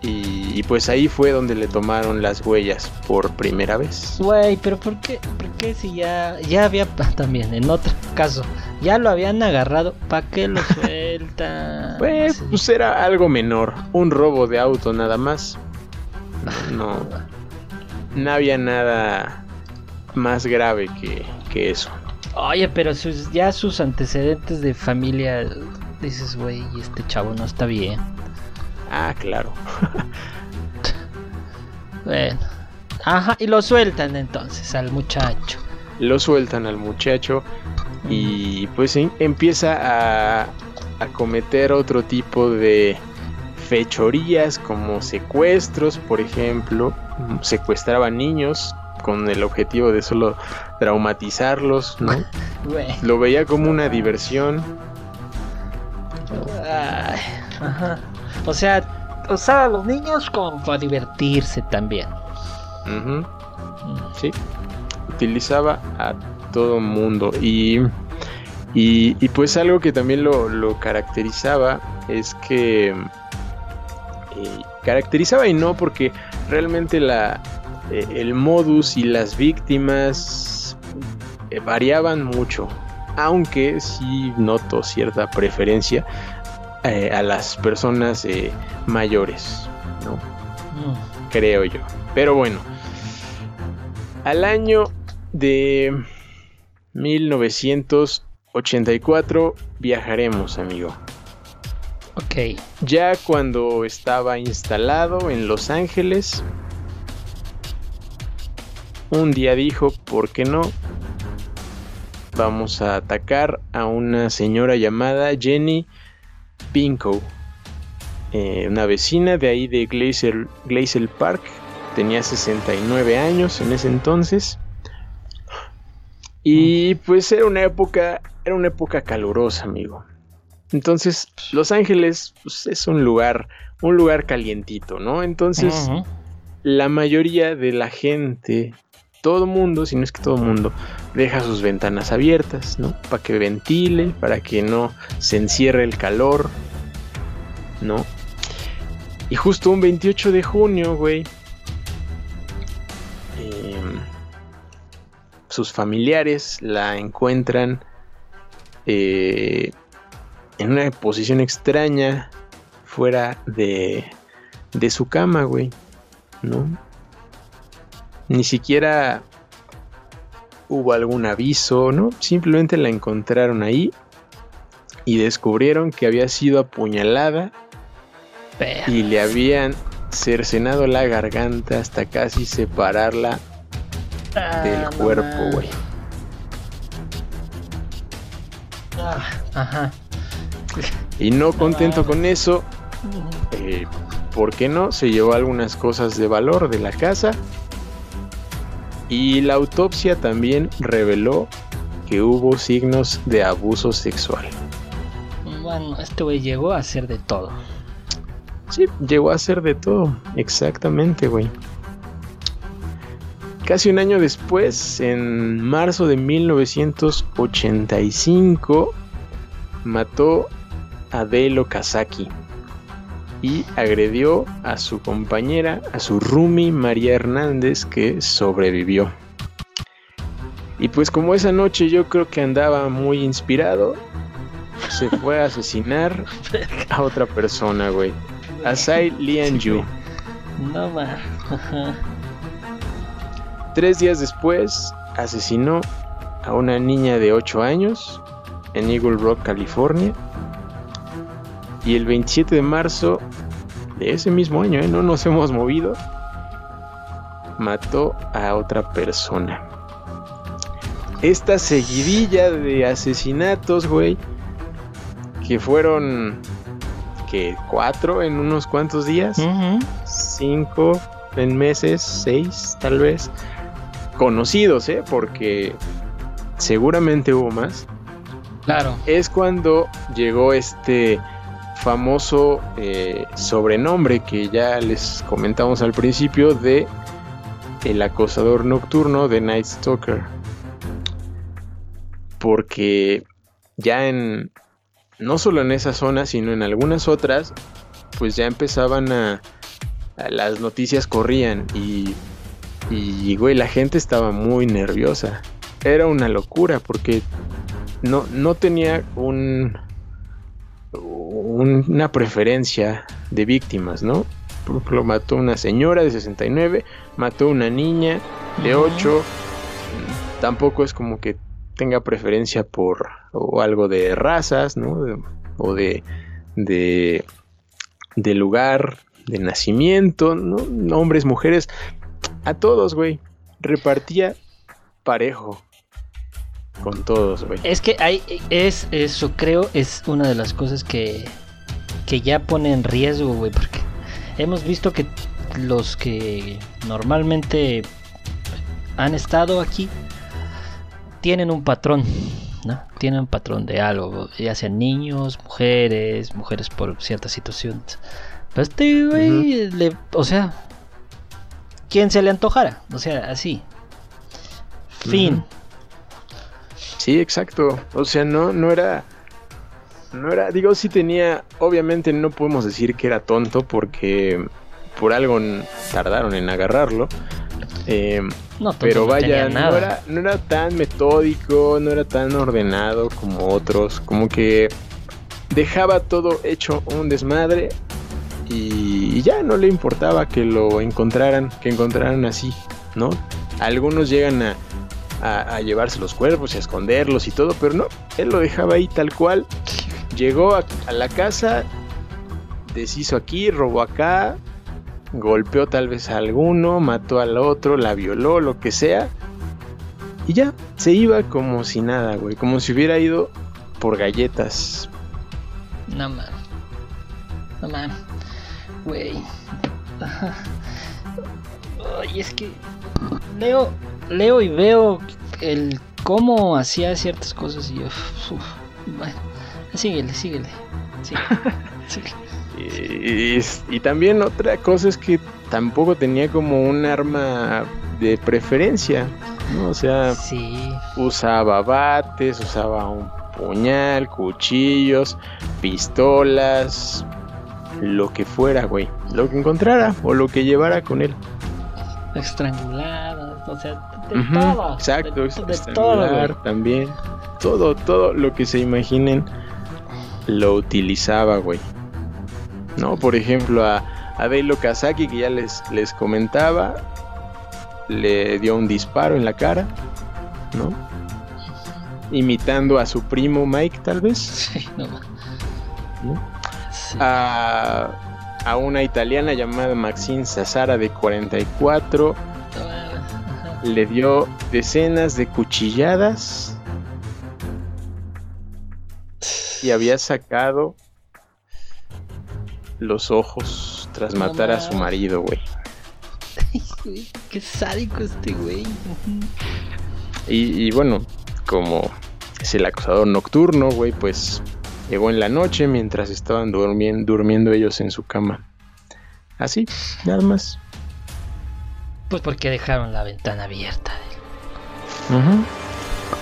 Speaker 2: Y, pues ahí fue donde le tomaron las huellas por primera vez.
Speaker 3: Güey, pero ¿por qué, ¿por qué si ya, ya había también, en otro caso, ya lo habían agarrado? ¿Para qué lo sueltan?
Speaker 2: pues, pues era algo menor, un robo de auto nada más. No, no había nada más grave que, que eso.
Speaker 3: Oye, pero sus, ya sus antecedentes de familia dices, güey, este chavo no está bien.
Speaker 2: Ah, claro.
Speaker 3: bueno. Ajá, y lo sueltan entonces al muchacho.
Speaker 2: Lo sueltan al muchacho y pues em, empieza a, a cometer otro tipo de fechorías como secuestros, por ejemplo. Secuestraba niños con el objetivo de solo traumatizarlos, ¿no? Lo veía como una diversión
Speaker 3: o sea, usaba a los niños como para divertirse también.
Speaker 2: Sí. Utilizaba a todo mundo. Y, y, pues algo que también lo, caracterizaba es que... Eh, caracterizaba y no porque realmente la, eh, el modus y las víctimas eh, variaban mucho aunque sí noto cierta preferencia eh, a las personas eh, mayores, ¿no? Mm. Creo yo. Pero bueno, al año de 1984 viajaremos, amigo.
Speaker 3: Ok.
Speaker 2: Ya cuando estaba instalado en Los Ángeles, un día dijo, ¿por qué no? vamos a atacar a una señora llamada Jenny Pinko, eh, una vecina de ahí de Glacier, Park. Tenía 69 años en ese entonces. Y pues era una época, era una época calurosa, amigo. Entonces, Los Ángeles pues, es un lugar, un lugar calientito, ¿no? Entonces, la mayoría de la gente todo mundo, si no es que todo mundo, deja sus ventanas abiertas, ¿no? Para que ventile, para que no se encierre el calor, ¿no? Y justo un 28 de junio, güey, em, sus familiares la encuentran eh, en una posición extraña, fuera de, de su cama, güey. ¿No? Ni siquiera hubo algún aviso, ¿no? Simplemente la encontraron ahí y descubrieron que había sido apuñalada y le habían cercenado la garganta hasta casi separarla
Speaker 3: Ah,
Speaker 2: del cuerpo, güey.
Speaker 3: Ah, ajá.
Speaker 2: Y no contento con eso, eh, ¿por qué no? Se llevó algunas cosas de valor de la casa. Y la autopsia también reveló que hubo signos de abuso sexual.
Speaker 3: Bueno, este güey llegó a hacer de todo.
Speaker 2: Sí, llegó a ser de todo, exactamente, güey. Casi un año después, en marzo de 1985, mató a Delo Kazaki y agredió a su compañera, a su roomie María Hernández, que sobrevivió. Y pues como esa noche yo creo que andaba muy inspirado, se fue a asesinar a otra persona, güey. Asai Lianju.
Speaker 3: No más.
Speaker 2: Tres días después, asesinó a una niña de 8 años en Eagle Rock, California. Y el 27 de marzo de ese mismo año, ¿eh? no nos hemos movido, mató a otra persona. Esta seguidilla de asesinatos, güey, que fueron, que cuatro en unos cuantos días, cinco en meses, seis tal vez, conocidos, ¿eh? Porque seguramente hubo más.
Speaker 3: Claro.
Speaker 2: Es cuando llegó este famoso eh, sobrenombre que ya les comentamos al principio de el acosador nocturno de Night Stalker. Porque ya en no solo en esa zona, sino en algunas otras, pues ya empezaban a, las noticias corrían y y güey, la gente estaba muy nerviosa. Era una locura porque no, no tenía un, un- una preferencia de víctimas, ¿no? Por ejemplo, mató una señora de 69, mató una niña de
Speaker 3: Ujú.
Speaker 2: 8. Tampoco es como que tenga preferencia por o algo de razas, ¿no? De- o de, de, de lugar de nacimiento, ¿no? Hombres, mujeres, a todos, güey. Repartía parejo con todos, güey.
Speaker 3: Es que hay, es eso creo, es una de las cosas que, que ya pone en riesgo, güey, porque hemos visto que los que normalmente han estado aquí tienen un patrón, ¿no? Tienen un patrón de algo, ya sean niños, mujeres, mujeres por ciertas situaciones. Pero este güey, le- o sea, quien se le antojara, o sea, así. Fin.
Speaker 2: Sí, exacto. O sea, no, no era. No era. Digo, sí tenía. Obviamente no podemos decir que era tonto porque por algo tardaron en agarrarlo. Eh,
Speaker 3: No,
Speaker 2: pero
Speaker 3: no
Speaker 2: vaya, no
Speaker 3: nada.
Speaker 2: era, no era tan metódico, no era tan ordenado como otros. Como que dejaba todo hecho un desmadre. Y ya no le importaba que lo encontraran, que encontraran así, ¿no? Algunos llegan a, a, llevarse los cuerpos y a esconderlos y todo, pero no, él lo dejaba ahí tal cual. Llegó a, a la casa, deshizo aquí, robó acá, golpeó tal vez a alguno, mató al otro, la violó, lo que sea. Y ya, se iba como si nada, güey, como si hubiera ido por galletas.
Speaker 3: No man. No man. Güey. Ay, es que leo, leo y veo el cómo hacía ciertas cosas y yo. uf, bueno, síguele, síguele. Síguele, síguele.
Speaker 2: Y, y también otra cosa es que tampoco tenía como un arma de preferencia, ¿no? O sea,
Speaker 3: Sí.
Speaker 2: usaba bates, usaba un puñal, cuchillos, pistolas, lo que fuera, güey. Lo que encontrara o lo que llevara con él.
Speaker 3: Estrangulada. O sea, de todo.
Speaker 2: Exacto,
Speaker 3: de, de todo,
Speaker 2: también. Todo, todo lo que se imaginen lo utilizaba, güey. ¿no? Por ejemplo, a, a Dale Kazaki, que ya les, les comentaba, le dio un disparo en la cara, ¿no? Imitando a su primo Mike, tal vez.
Speaker 3: Sí, no.
Speaker 2: ¿no? A, a una italiana llamada Maxine Sassara de 44 le dio decenas de cuchilladas y había sacado los ojos tras
Speaker 3: No
Speaker 2: matar a su marido, güey.
Speaker 3: Güey, Qué sádico este güey.
Speaker 2: Y, y bueno, como es el acosador nocturno, güey, pues llegó en la noche mientras estaban durmien- durmiendo ellos en su cama. Así, nada más.
Speaker 3: Pues porque dejaron la ventana abierta.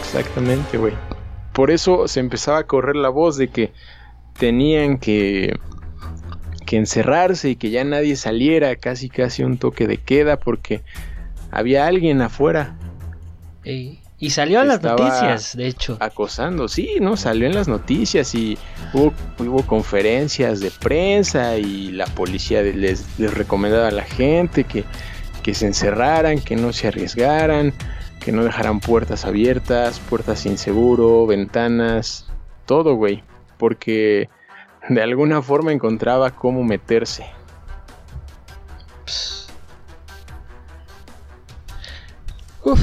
Speaker 2: Exactamente, güey. Por eso se empezaba a correr la voz de que tenían que, que encerrarse y que ya nadie saliera, casi casi un toque de queda, porque había alguien afuera
Speaker 3: Ey, Y salió en las noticias, de hecho.
Speaker 2: acosando. Sí, ¿no? Salió en las noticias y hubo, hubo conferencias de prensa y la policía les, les recomendaba a la gente que, que se encerraran, que no se arriesgaran, que no dejaran puertas abiertas, puertas sin seguro, ventanas, todo, güey. Porque de alguna forma encontraba cómo meterse.
Speaker 3: Uf,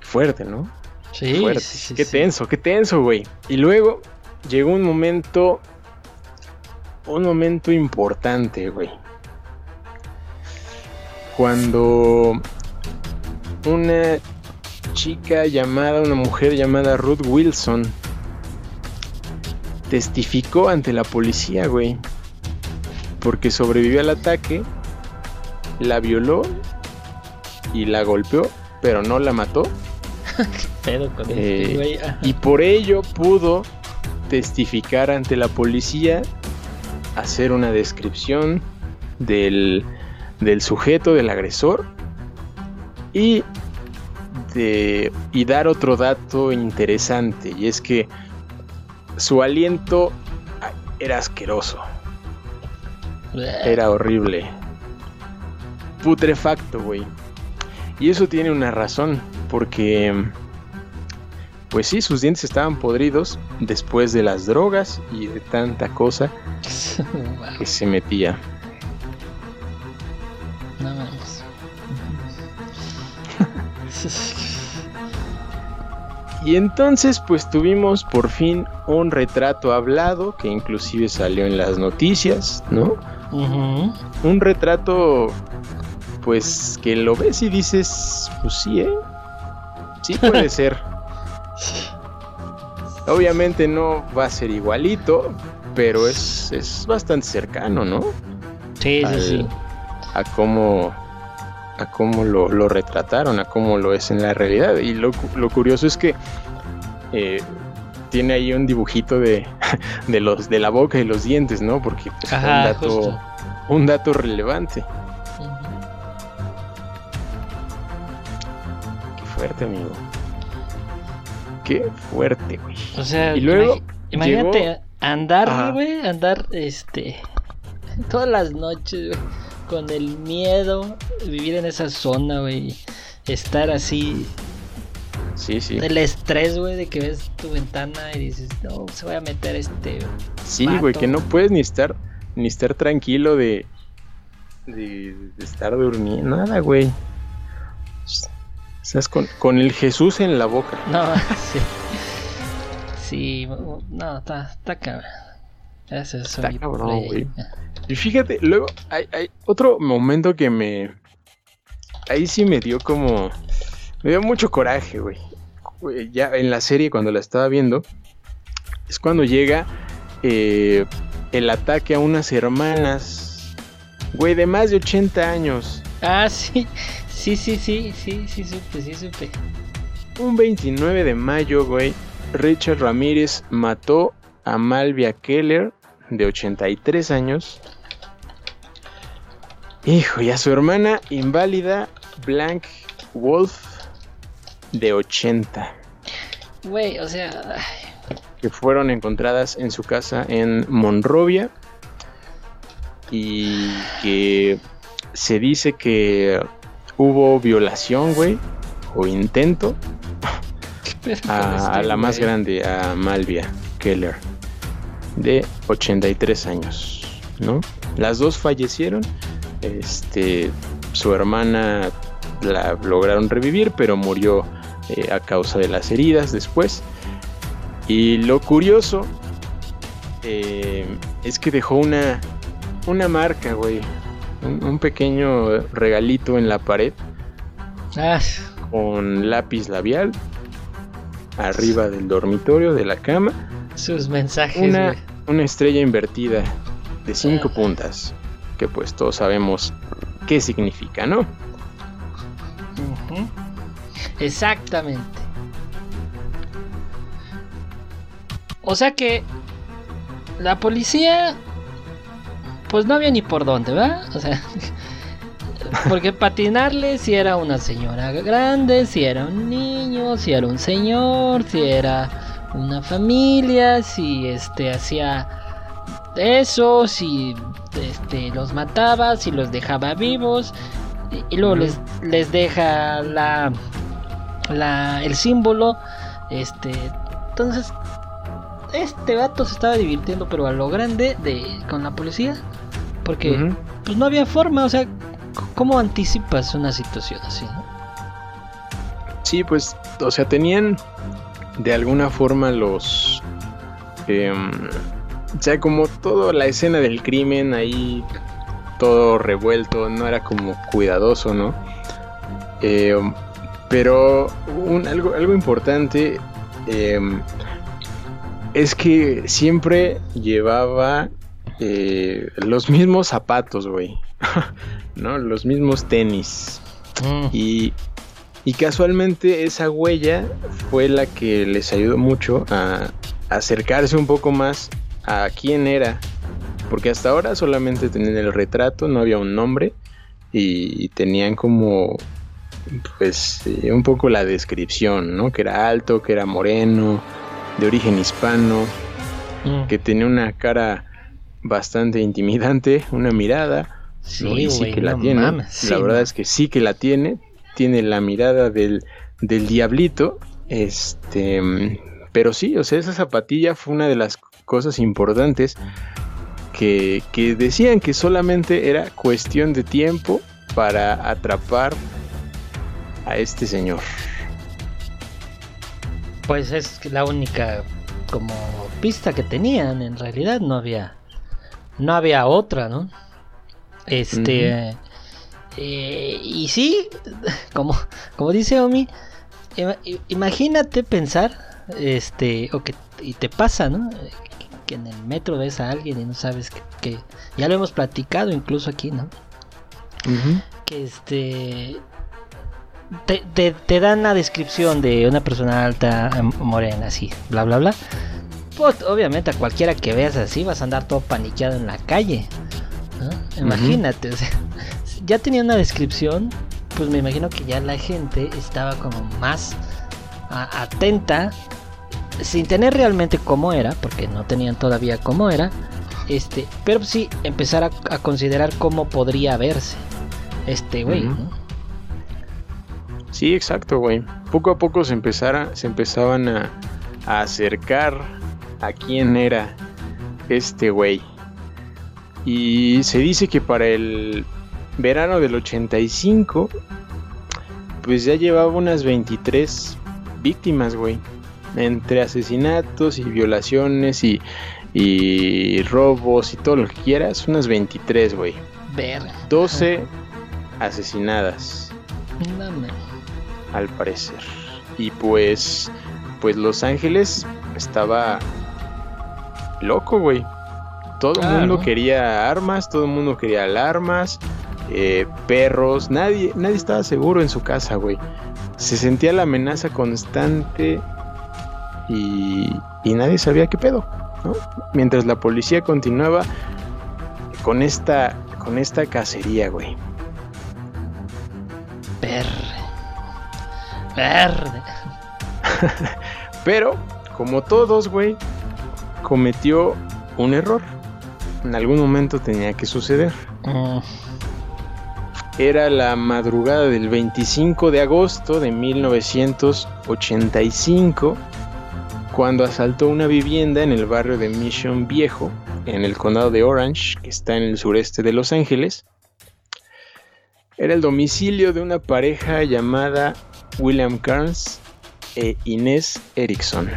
Speaker 2: Fuerte, ¿no?
Speaker 3: sí,
Speaker 2: fuerte.
Speaker 3: sí, sí,
Speaker 2: qué
Speaker 3: sí.
Speaker 2: tenso, qué tenso, güey. Y luego llegó un momento, un momento importante, güey. Cuando una chica llamada, una mujer llamada Ruth Wilson, testificó ante la policía, güey. Porque sobrevivió al ataque, la violó y la golpeó, pero no la mató.
Speaker 3: Pedo con
Speaker 2: Eh,
Speaker 3: este güey. ajá.
Speaker 2: Y por ello pudo testificar ante la policía, hacer una descripción del, del sujeto, del agresor, y, de, y dar otro dato interesante, y es que su aliento era asqueroso, era horrible, putrefacto, güey. Y eso tiene una razón, porque pues sí, sus dientes estaban podridos después de las drogas y de tanta cosa que se metía. Y entonces pues tuvimos por fin un retrato hablado que inclusive salió en las noticias, ¿no? Un retrato pues que lo ves y dices, pues sí, ¿eh? Sí puede ser. Obviamente no va a ser igualito, pero es, es bastante cercano, ¿no?
Speaker 3: Sí, sí,
Speaker 2: Al-
Speaker 3: sí.
Speaker 2: a cómo a cómo lo, lo retrataron, a cómo lo es en la realidad. Y lo, lo curioso es que eh, tiene ahí un dibujito de, de los de la boca y los dientes, ¿no? Porque pues,
Speaker 3: Ajá,
Speaker 2: un dato
Speaker 3: justo.
Speaker 2: un dato relevante. Qué fuerte, amigo. Qué fuerte, güey.
Speaker 3: O sea,
Speaker 2: Y luego
Speaker 3: imagínate
Speaker 2: llegó-
Speaker 3: andar, güey, andar este todas las noches, güey, con el miedo, vivir en esa zona, güey, estar así,
Speaker 2: Sí, sí.
Speaker 3: el estrés, güey, de que ves tu ventana y dices, no, se voy a meter este.
Speaker 2: Sí, güey, que no puedes ni estar ni estar tranquilo de de, de estar durmiendo, nada, güey. Estás con, con el Jesús en la boca.
Speaker 3: No, sí. Sí, no, está, está cabrón.
Speaker 2: Está cabrón, güey. Y fíjate, luego hay, hay otro momento que me. Ahí sí me dio como. Me dio mucho coraje, güey. Güey, Ya en la serie, cuando la estaba viendo, es cuando llega eh, el ataque a unas hermanas, güey, de más de 80 años.
Speaker 3: Ah, sí, sí, sí, sí, sí, sí, supe, sí, supe.
Speaker 2: Un 29 de mayo, güey, Richard Ramírez mató a Malvia Keller, de 83 años. Hijo, y a su hermana inválida, Blank Wolf, de 80,
Speaker 3: Güey, o sea,
Speaker 2: que fueron encontradas en su casa en Monrovia, y que se dice que hubo violación, güey, o intento a, la más grande, a Malvia Keller, de 83 años, ¿no? Las dos fallecieron, este, su hermana la lograron revivir, pero murió eh, a causa de las heridas después. Y lo curioso eh, es que dejó una, una marca, güey. Un, pequeño regalito en la pared. Ah. Con lápiz labial. Arriba del dormitorio, de la cama.
Speaker 3: Sus mensajes.
Speaker 2: Una, una estrella invertida de cinco ah. puntas. Que pues todos sabemos qué significa, ¿no?
Speaker 3: Exactamente. O sea que la policía pues no había ni por dónde, ¿verdad? O sea, porque patinarle si era una señora grande, si era un niño, si era un señor, si era una familia, si este hacía eso, si este los mataba, si los dejaba vivos y, luego les, les deja la, la el símbolo este entonces este vato se estaba divirtiendo pero a lo grande de con la policía porque pues no había forma, o sea, ¿cómo anticipas una situación así, no?
Speaker 2: Sí, pues, o sea, tenían de alguna forma los... Em, o sea, como toda la escena del crimen ahí, todo revuelto, no era como cuidadoso, ¿no? Em, pero un, algo, algo importante em, es que siempre llevaba eh, los mismos zapatos, güey. ¿No? Los mismos tenis. Mm. Y, y casualmente esa huella fue la que les ayudó mucho a acercarse un poco más a quién era. Porque hasta ahora solamente tenían el retrato, no había un nombre. Y tenían como pues eh, un poco la descripción, ¿no? Que era alto, que era moreno, de origen hispano, mm. que tenía una cara bastante intimidante, una mirada. Sí, sí que la tiene. la verdad es que sí que la tiene. Tiene la mirada del, del diablito. Este. Pero sí, o sea, esa zapatilla fue una de las cosas importantes que, que decían que solamente era cuestión de tiempo para atrapar a este señor.
Speaker 3: Pues es la única como pista que tenían, en realidad no había no había otra, ¿no? Este. Eh, y sí, como, como dice Omi, imagínate pensar, este, o que y te pasa, ¿no? Que, en el metro ves a alguien y no sabes que, ya lo hemos platicado incluso aquí, ¿no? Que este te, te, dan la descripción de una persona alta, morena, así, bla, bla, bla. Pues obviamente a cualquiera que veas así vas a andar todo paniqueado en la calle. Imagínate, ya tenía una descripción, pues me imagino que ya la gente estaba como más atenta, sin tener realmente cómo era, porque no tenían todavía cómo era, este, pero sí empezar a, considerar cómo podría verse este güey.
Speaker 2: Sí, exacto, güey. Poco a poco se, empezara, se empezaban a, a acercar a quién era este güey. Y se dice que para el verano del 85, pues ya llevaba unas 23 víctimas, güey. Entre asesinatos y violaciones y, y robos y todo lo que quieras, unas 23, güey.
Speaker 3: Ver.
Speaker 2: 12 asesinadas. Al parecer. Y pues, pues Los Ángeles estaba loco, güey. Todo el mundo quería armas, todo el mundo quería alarmas, eh, perros, nadie, nadie estaba seguro en su casa, güey. Se sentía la amenaza constante y, y nadie sabía qué pedo, ¿no? Mientras la policía continuaba con esta, con esta cacería, güey.
Speaker 3: Verde. Verde.
Speaker 2: Pero, como todos, güey, cometió un error. en algún momento tenía que suceder.
Speaker 3: Mm,
Speaker 2: Era la madrugada del 25 de agosto de 1985 cuando asaltó una vivienda en el barrio de Mission Viejo, en el condado de Orange, que está en el sureste de Los Ángeles. Era el domicilio de una pareja llamada William Carnes e Inés Erickson.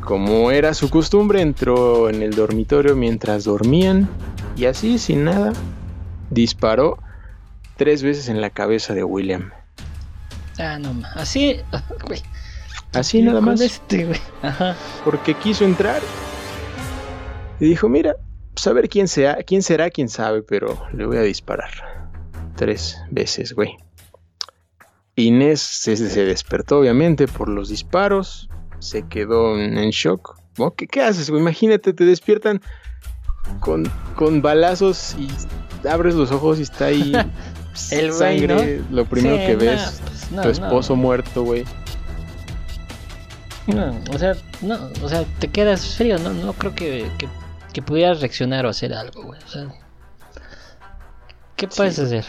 Speaker 2: Como era su costumbre, entró en el dormitorio mientras dormían y así, sin nada, disparó tres veces en la cabeza de William.
Speaker 3: Ah, no, así, güey.
Speaker 2: Así nada más.
Speaker 3: Este, güey. Ajá.
Speaker 2: Porque quiso entrar y dijo, mira, saber quién sea, quién será, quién sabe, pero le voy a disparar. Tres veces, güey. Inés se, se despertó obviamente por los disparos, se quedó en, en shock. ¿No? ¿Qué, qué haces, güey? Imagínate, te despiertan con, con balazos y abres los ojos y está ahí
Speaker 3: El
Speaker 2: sangre, lo primero
Speaker 3: Sí,
Speaker 2: que ves,
Speaker 3: pues, no,
Speaker 2: tu esposo muerto, güey.
Speaker 3: No, o sea, no, o sea, te quedas frío, no, no creo que, que, que pudieras reaccionar o hacer algo, güey. O sea, ¿qué puedes
Speaker 2: Sí.
Speaker 3: hacer?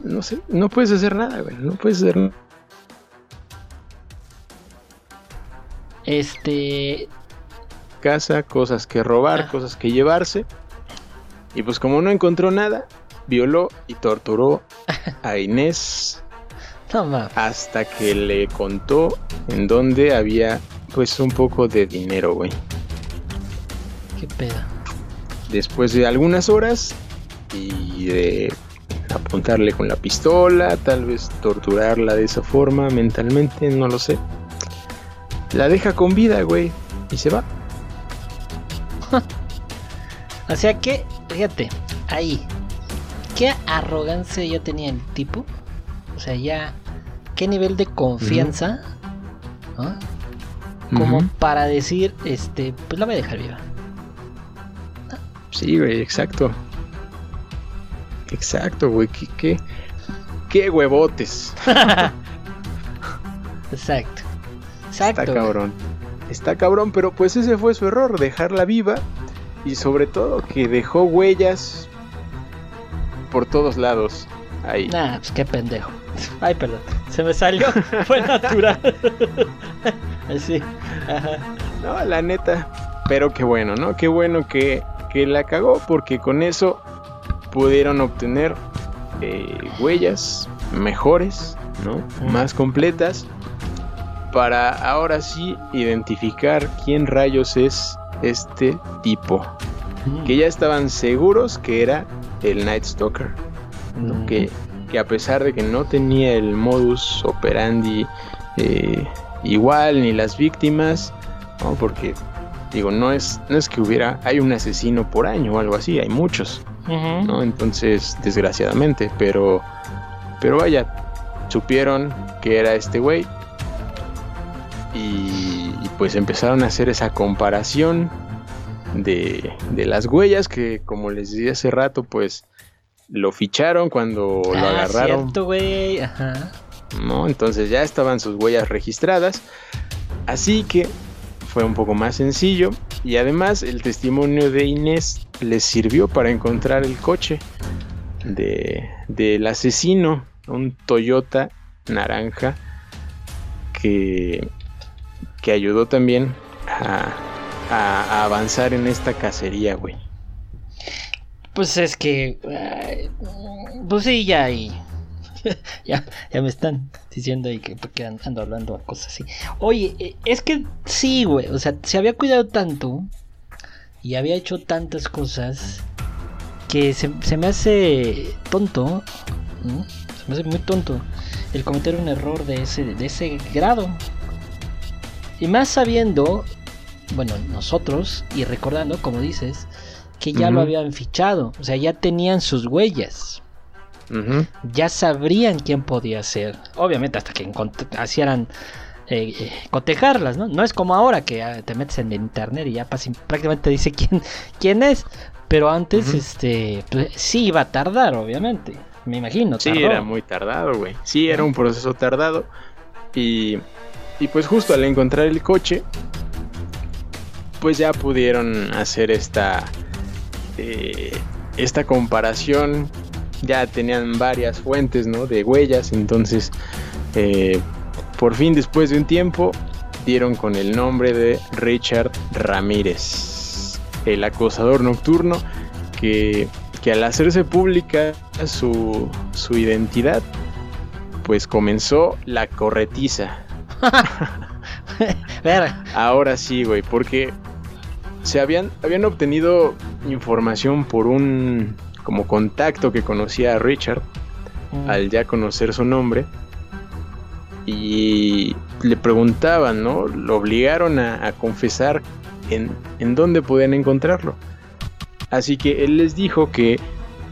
Speaker 2: No sé, no puedes hacer nada, güey. No puedes hacer nada.
Speaker 3: Este,
Speaker 2: casa, cosas que robar,
Speaker 3: Ah.
Speaker 2: cosas que llevarse. Y pues como no encontró nada, violó y torturó a Inés
Speaker 3: no
Speaker 2: hasta que le contó en dónde había pues un poco de dinero, güey.
Speaker 3: ¿Qué pedo?
Speaker 2: Después de algunas horas y de apuntarle con la pistola, tal vez torturarla de esa forma mentalmente, no lo sé. La deja con vida, güey, y se va.
Speaker 3: O sea que, fíjate, ahí, ¿qué arrogancia ya tenía el tipo? O sea, ya, ¿qué nivel de confianza? ¿no? Como para decir, este, pues la voy a dejar viva.
Speaker 2: Sí, güey, exacto. Exacto, güey. ¿Qué, qué, qué huevotes.
Speaker 3: Exacto.
Speaker 2: Está
Speaker 3: Exacto. güey.
Speaker 2: cabrón. Está cabrón, pero pues ese fue su error, dejarla viva. Y sobre todo que dejó huellas por todos lados. Ahí.
Speaker 3: Nah, pues qué pendejo. Ay, perdón. Se me salió. Fue natural. Así. Ajá.
Speaker 2: No, la neta. Pero qué bueno, ¿no? Qué bueno que, que la cagó porque con eso pudieron obtener eh, huellas mejores, ¿no? Más completas para ahora sí identificar quién rayos es este tipo. Que ya estaban seguros que era el Night Stalker.
Speaker 3: Mm.
Speaker 2: que, que a pesar de que no tenía el modus operandi eh, igual ni las víctimas, ¿no? porque digo, no es, no es que hubiera, hay un asesino por año o algo así, hay muchos. ¿no? Entonces, desgraciadamente, pero, pero vaya, supieron que era este güey y pues empezaron a hacer esa comparación de, de las huellas que, como les decía hace rato, pues lo ficharon cuando lo
Speaker 3: Ah,
Speaker 2: agarraron.
Speaker 3: cierto, güey. Ajá.
Speaker 2: ¿no? Entonces ya estaban sus huellas registradas. Así que fue un poco más sencillo. Y además el testimonio de Inés les sirvió para encontrar el coche de, del asesino. Un Toyota naranja que, que ayudó también a, avanzar en esta cacería, güey.
Speaker 3: Pues es que. ay, pues sí, ya ahí. ya, ya me están diciendo ahí que an- ando hablando a cosas así. Oye, eh, es que sí, güey. O sea, se había cuidado tanto y había hecho tantas cosas que se, me hace tonto. Se me hace muy tonto el cometer un error de ese, de ese grado. Y más sabiendo, bueno, nosotros, y recordando, como dices, que ya lo habían fichado. O sea, ya tenían sus huellas. Ya sabrían quién podía ser. Obviamente hasta que hicieran eh, eh, cotejarlas, ¿no? No es como ahora que ah, te metes en internet y ya prácticamente te dice quién, quién es. Pero antes, este, pues, sí iba a tardar, obviamente. Me imagino.
Speaker 2: Sí,
Speaker 3: tardó.
Speaker 2: era muy tardado, güey. Sí, era un proceso tardado. Y, y pues justo al encontrar el coche, pues ya pudieron hacer esta, eh, esta comparación. Ya tenían varias fuentes, ¿no? De huellas, entonces, eh, por fin, después de un tiempo, dieron con el nombre de Richard Ramírez, el acosador nocturno que, que al hacerse pública su, su identidad, pues comenzó la corretiza. Ahora sí, güey, porque se habían, habían obtenido información por un como contacto que conocía a Richard mm. al ya conocer su nombre y le preguntaban, ¿no? Lo obligaron a, confesar en, en, dónde podían encontrarlo. Así que él les dijo que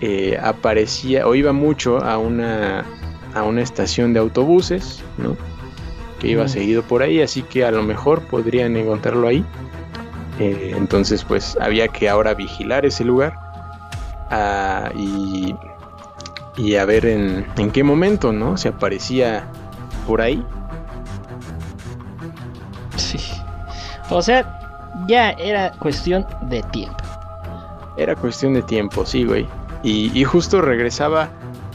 Speaker 2: eh, aparecía o iba mucho a una, a una estación de autobuses, ¿no? Que iba seguido por ahí, así que a lo mejor podrían encontrarlo ahí. Eh, entonces, pues había que ahora vigilar ese lugar ah, y, y, a ver en, en qué momento, ¿no? Se aparecía por ahí.
Speaker 3: Sí. O sea, ya era cuestión de tiempo.
Speaker 2: Era cuestión de tiempo, sí, güey. Y, justo regresaba,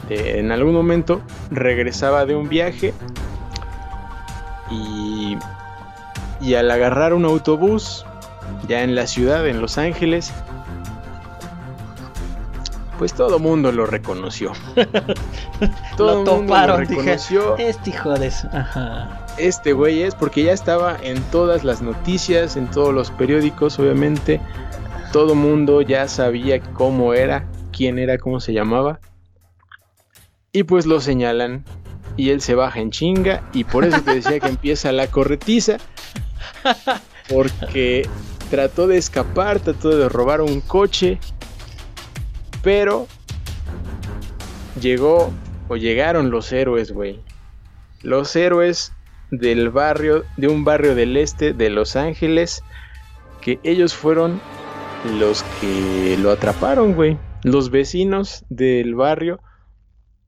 Speaker 2: en algún momento, regresaba de un viaje y, y al agarrar un autobús, ya en la ciudad, en Los Ángeles, pues todo mundo lo reconoció.
Speaker 3: todo lo mundo lo reconoció. este hijo de eso.
Speaker 2: Este güey es porque ya estaba en todas las noticias, en todos los periódicos, obviamente. Todo mundo ya sabía cómo era, quién era, cómo se llamaba. Y pues lo señalan y él se baja en chinga y por eso te decía que empieza la corretiza. Porque trató de escapar, trató de robar un coche pero llegó o llegaron los héroes, güey. Los héroes del barrio, de un barrio del este de Los Ángeles, que ellos fueron los que lo atraparon, güey. Los vecinos del barrio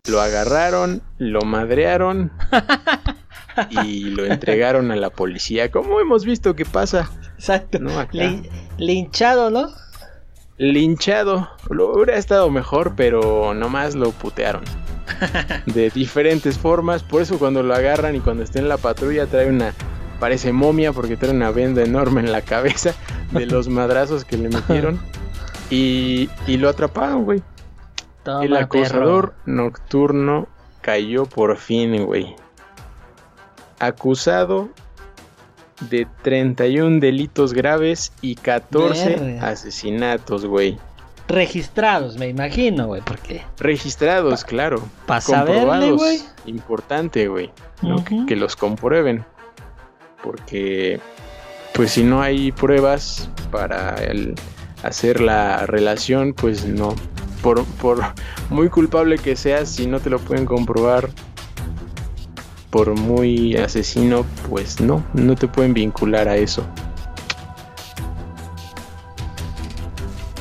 Speaker 2: lo agarraron, lo madrearon y lo entregaron a la policía. Como hemos visto que pasa.
Speaker 3: Exacto. linchado, ¿no?
Speaker 2: linchado. Lo hubiera estado mejor, pero nomás lo putearon. De diferentes formas. Por eso cuando lo agarran y cuando está en la patrulla trae una... Parece momia porque trae una venda enorme en la cabeza de los madrazos que le metieron. Y, y lo atraparon, güey. El acosador nocturno cayó por fin, güey. Acusado de 31 delitos graves y 14 asesinatos, güey.
Speaker 3: Registrados, me imagino, güey, porque...
Speaker 2: Registrados, claro.
Speaker 3: Para saberle, güey.
Speaker 2: Importante, güey. que, los comprueben. Porque, pues si no hay pruebas para el, hacer la relación, pues no. Por, por muy culpable que seas, si no te lo pueden comprobar, por muy asesino, pues no, no te pueden vincular a eso.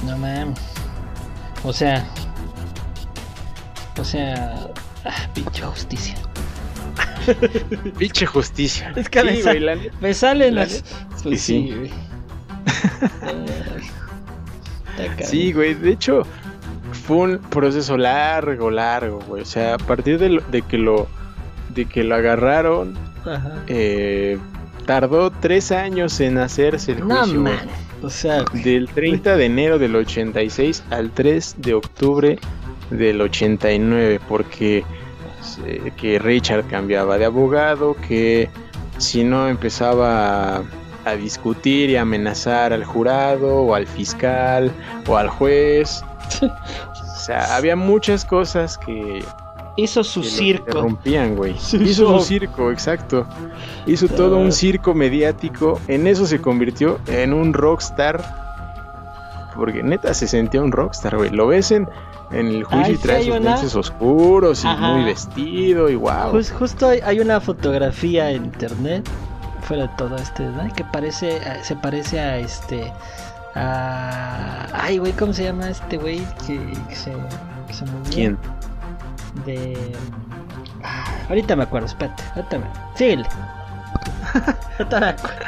Speaker 3: No mames. O sea. O sea. Ah, pinche justicia.
Speaker 2: pinche justicia.
Speaker 3: Es que me, salen las.
Speaker 2: Pues sí, güey. sí, güey. De hecho, fue un proceso largo, largo, güey. O sea, a partir de que lo de que lo agarraron, eh, tardó tres años en hacerse el juicio.
Speaker 3: O sea,
Speaker 2: del 30 de enero del 86 al 3 de octubre del 89, porque eh, que Richard cambiaba de abogado, que si no empezaba a, a, discutir y amenazar al jurado o al fiscal o al juez. O sea, había muchas cosas que
Speaker 3: Hizo su circo.
Speaker 2: Rompían, güey. Hizo su circo, exacto. Hizo todo un circo mediático. En eso se convirtió en un rockstar. Porque neta se sentía un rockstar, güey. Lo ves en, el juicio y trae sus lentes oscuros y muy vestido y wow.
Speaker 3: justo hay, una fotografía en internet fuera de todo este, ¿no? que parece, se parece a este, a, ay, güey, ¿cómo se llama este güey que, se, que se
Speaker 2: ¿Quién?
Speaker 3: de... ahorita me acuerdo, espérate, ahorita me... Síguele. ahorita me acuerdo.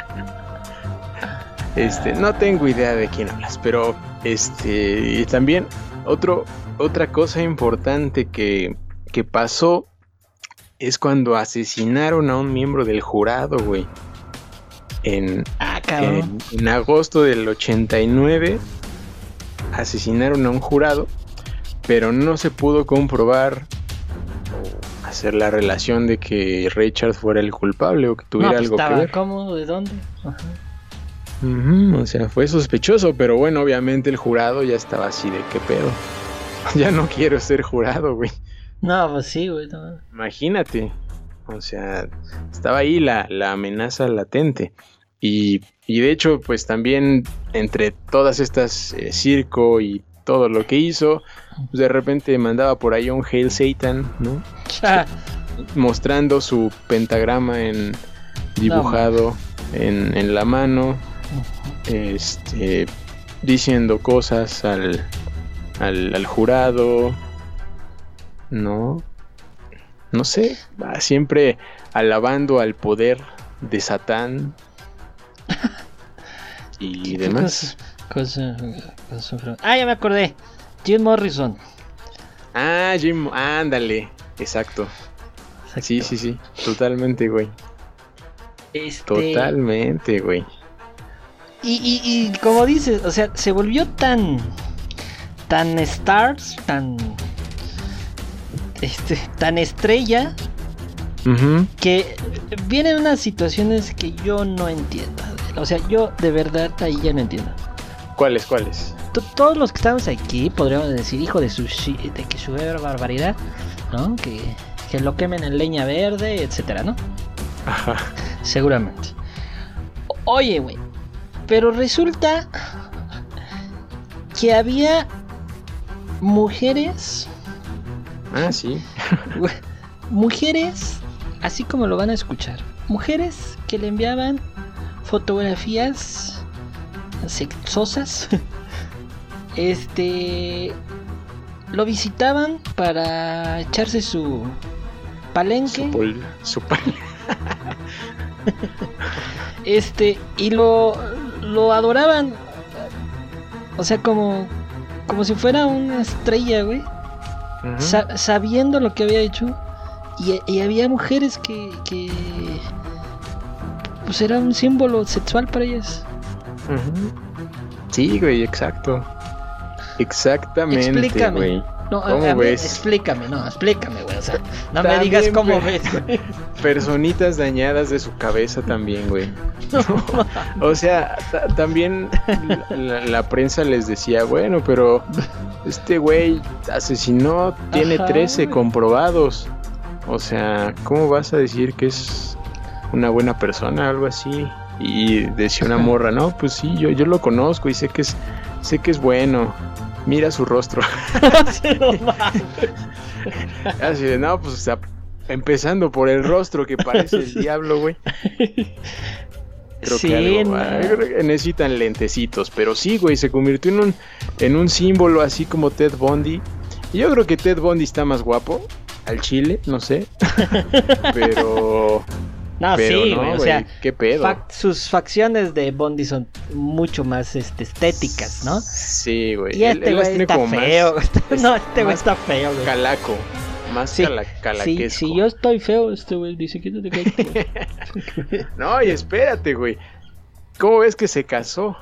Speaker 2: Este, no tengo idea de quién hablas, pero este, y también otro, otra cosa importante que, que pasó es cuando asesinaron a un miembro del jurado, güey. En,
Speaker 3: Ah,
Speaker 2: en, en agosto del 89 asesinaron a un jurado, pero no se pudo comprobar o hacer la relación de que Richard fuera el culpable o que
Speaker 3: No,
Speaker 2: tuviera
Speaker 3: pues
Speaker 2: algo que ver.
Speaker 3: cómodo, ¿de dónde? Ajá.
Speaker 2: O sea, fue sospechoso, pero bueno, obviamente el jurado ya estaba así de qué pedo. Ya no quiero ser jurado, güey.
Speaker 3: No, pues sí, güey. no.
Speaker 2: Imagínate. O sea, estaba ahí la, la amenaza latente. Y, y de hecho, pues también entre todas estas eh, circo y todo lo que hizo, pues de repente mandaba por ahí un Hail Satan, ¿no? Mostrando su pentagrama en dibujado en, en la mano, este, diciendo cosas al, al, al jurado, ¿no? No sé, siempre alabando al poder de Satán y
Speaker 3: ¿Qué
Speaker 2: demás.
Speaker 3: cosa- cosa- cosa- Ah, ya me acordé. Jim Morrison.
Speaker 2: Ah, Jim, ándale, exacto.
Speaker 3: Exacto.
Speaker 2: Sí, sí, sí, totalmente, güey.
Speaker 3: Este,
Speaker 2: Totalmente, güey.
Speaker 3: Y, y, y como dices, o sea, se volvió tan. tan stars, tan. Este, tan estrella, que vienen unas situaciones que yo no entiendo. O sea, yo de verdad ahí ya no entiendo.
Speaker 2: ¿Cuáles, cuáles?
Speaker 3: Todos los que estamos aquí podríamos decir, hijo de su de que su barbaridad, ¿no? Que, que lo quemen en leña verde, etcétera, ¿no?
Speaker 2: Ajá.
Speaker 3: Seguramente. Oye, güey. Pero resulta que había mujeres.
Speaker 2: Ah, sí.
Speaker 3: Mujeres, así como lo van a escuchar. Mujeres que le enviaban fotografías sexosas. Este. Lo visitaban para echarse su palenque.
Speaker 2: Su, pol- su pal-
Speaker 3: Este, y lo, lo adoraban. O sea, como, como si fuera una estrella, güey. Sa- sabiendo lo que había hecho. Y, y había mujeres que, que. Pues era un símbolo sexual para ellas.
Speaker 2: Ujú. Sí, güey, exacto. Exactamente,
Speaker 3: Explícame.
Speaker 2: güey.
Speaker 3: No,
Speaker 2: ¿Cómo
Speaker 3: a-
Speaker 2: ves?
Speaker 3: explícame, no, explícame, güey. O sea, no me digas cómo
Speaker 2: güey.
Speaker 3: ves, güey.
Speaker 2: Personitas dañadas de su cabeza también, güey. o sea, ta- también la, prensa les decía, bueno, pero este güey asesinó, tiene
Speaker 3: Ajá,
Speaker 2: 13
Speaker 3: güey.
Speaker 2: comprobados. O sea, ¿cómo vas a decir que es una buena persona, algo así? Y decía una morra, no, pues sí, yo, yo lo conozco y sé que es, sé que es bueno. Mira su rostro. Así de, no, pues o sea, empezando por el rostro que parece el diablo, güey. Creo
Speaker 3: Sí,
Speaker 2: que algo,
Speaker 3: no.
Speaker 2: creo que necesitan lentecitos, pero sí, güey, se convirtió en un, en un símbolo así como Ted Bundy. Y yo creo que Ted Bundy está más guapo al chile, no sé. pero,
Speaker 3: No,
Speaker 2: pero
Speaker 3: sí,
Speaker 2: no,
Speaker 3: güey. O sea,
Speaker 2: qué pedo.
Speaker 3: fac- sus facciones de Bondi son mucho más este, estéticas, ¿no?
Speaker 2: Sí, güey.
Speaker 3: Y este güey está
Speaker 2: más
Speaker 3: feo. no, este güey está feo, güey.
Speaker 2: Calaco, más
Speaker 3: Sí,
Speaker 2: cala-
Speaker 3: Sí,
Speaker 2: calaquesco.
Speaker 3: si yo estoy feo, este güey dice que te.
Speaker 2: No, y espérate, güey. ¿Cómo ves que se casó?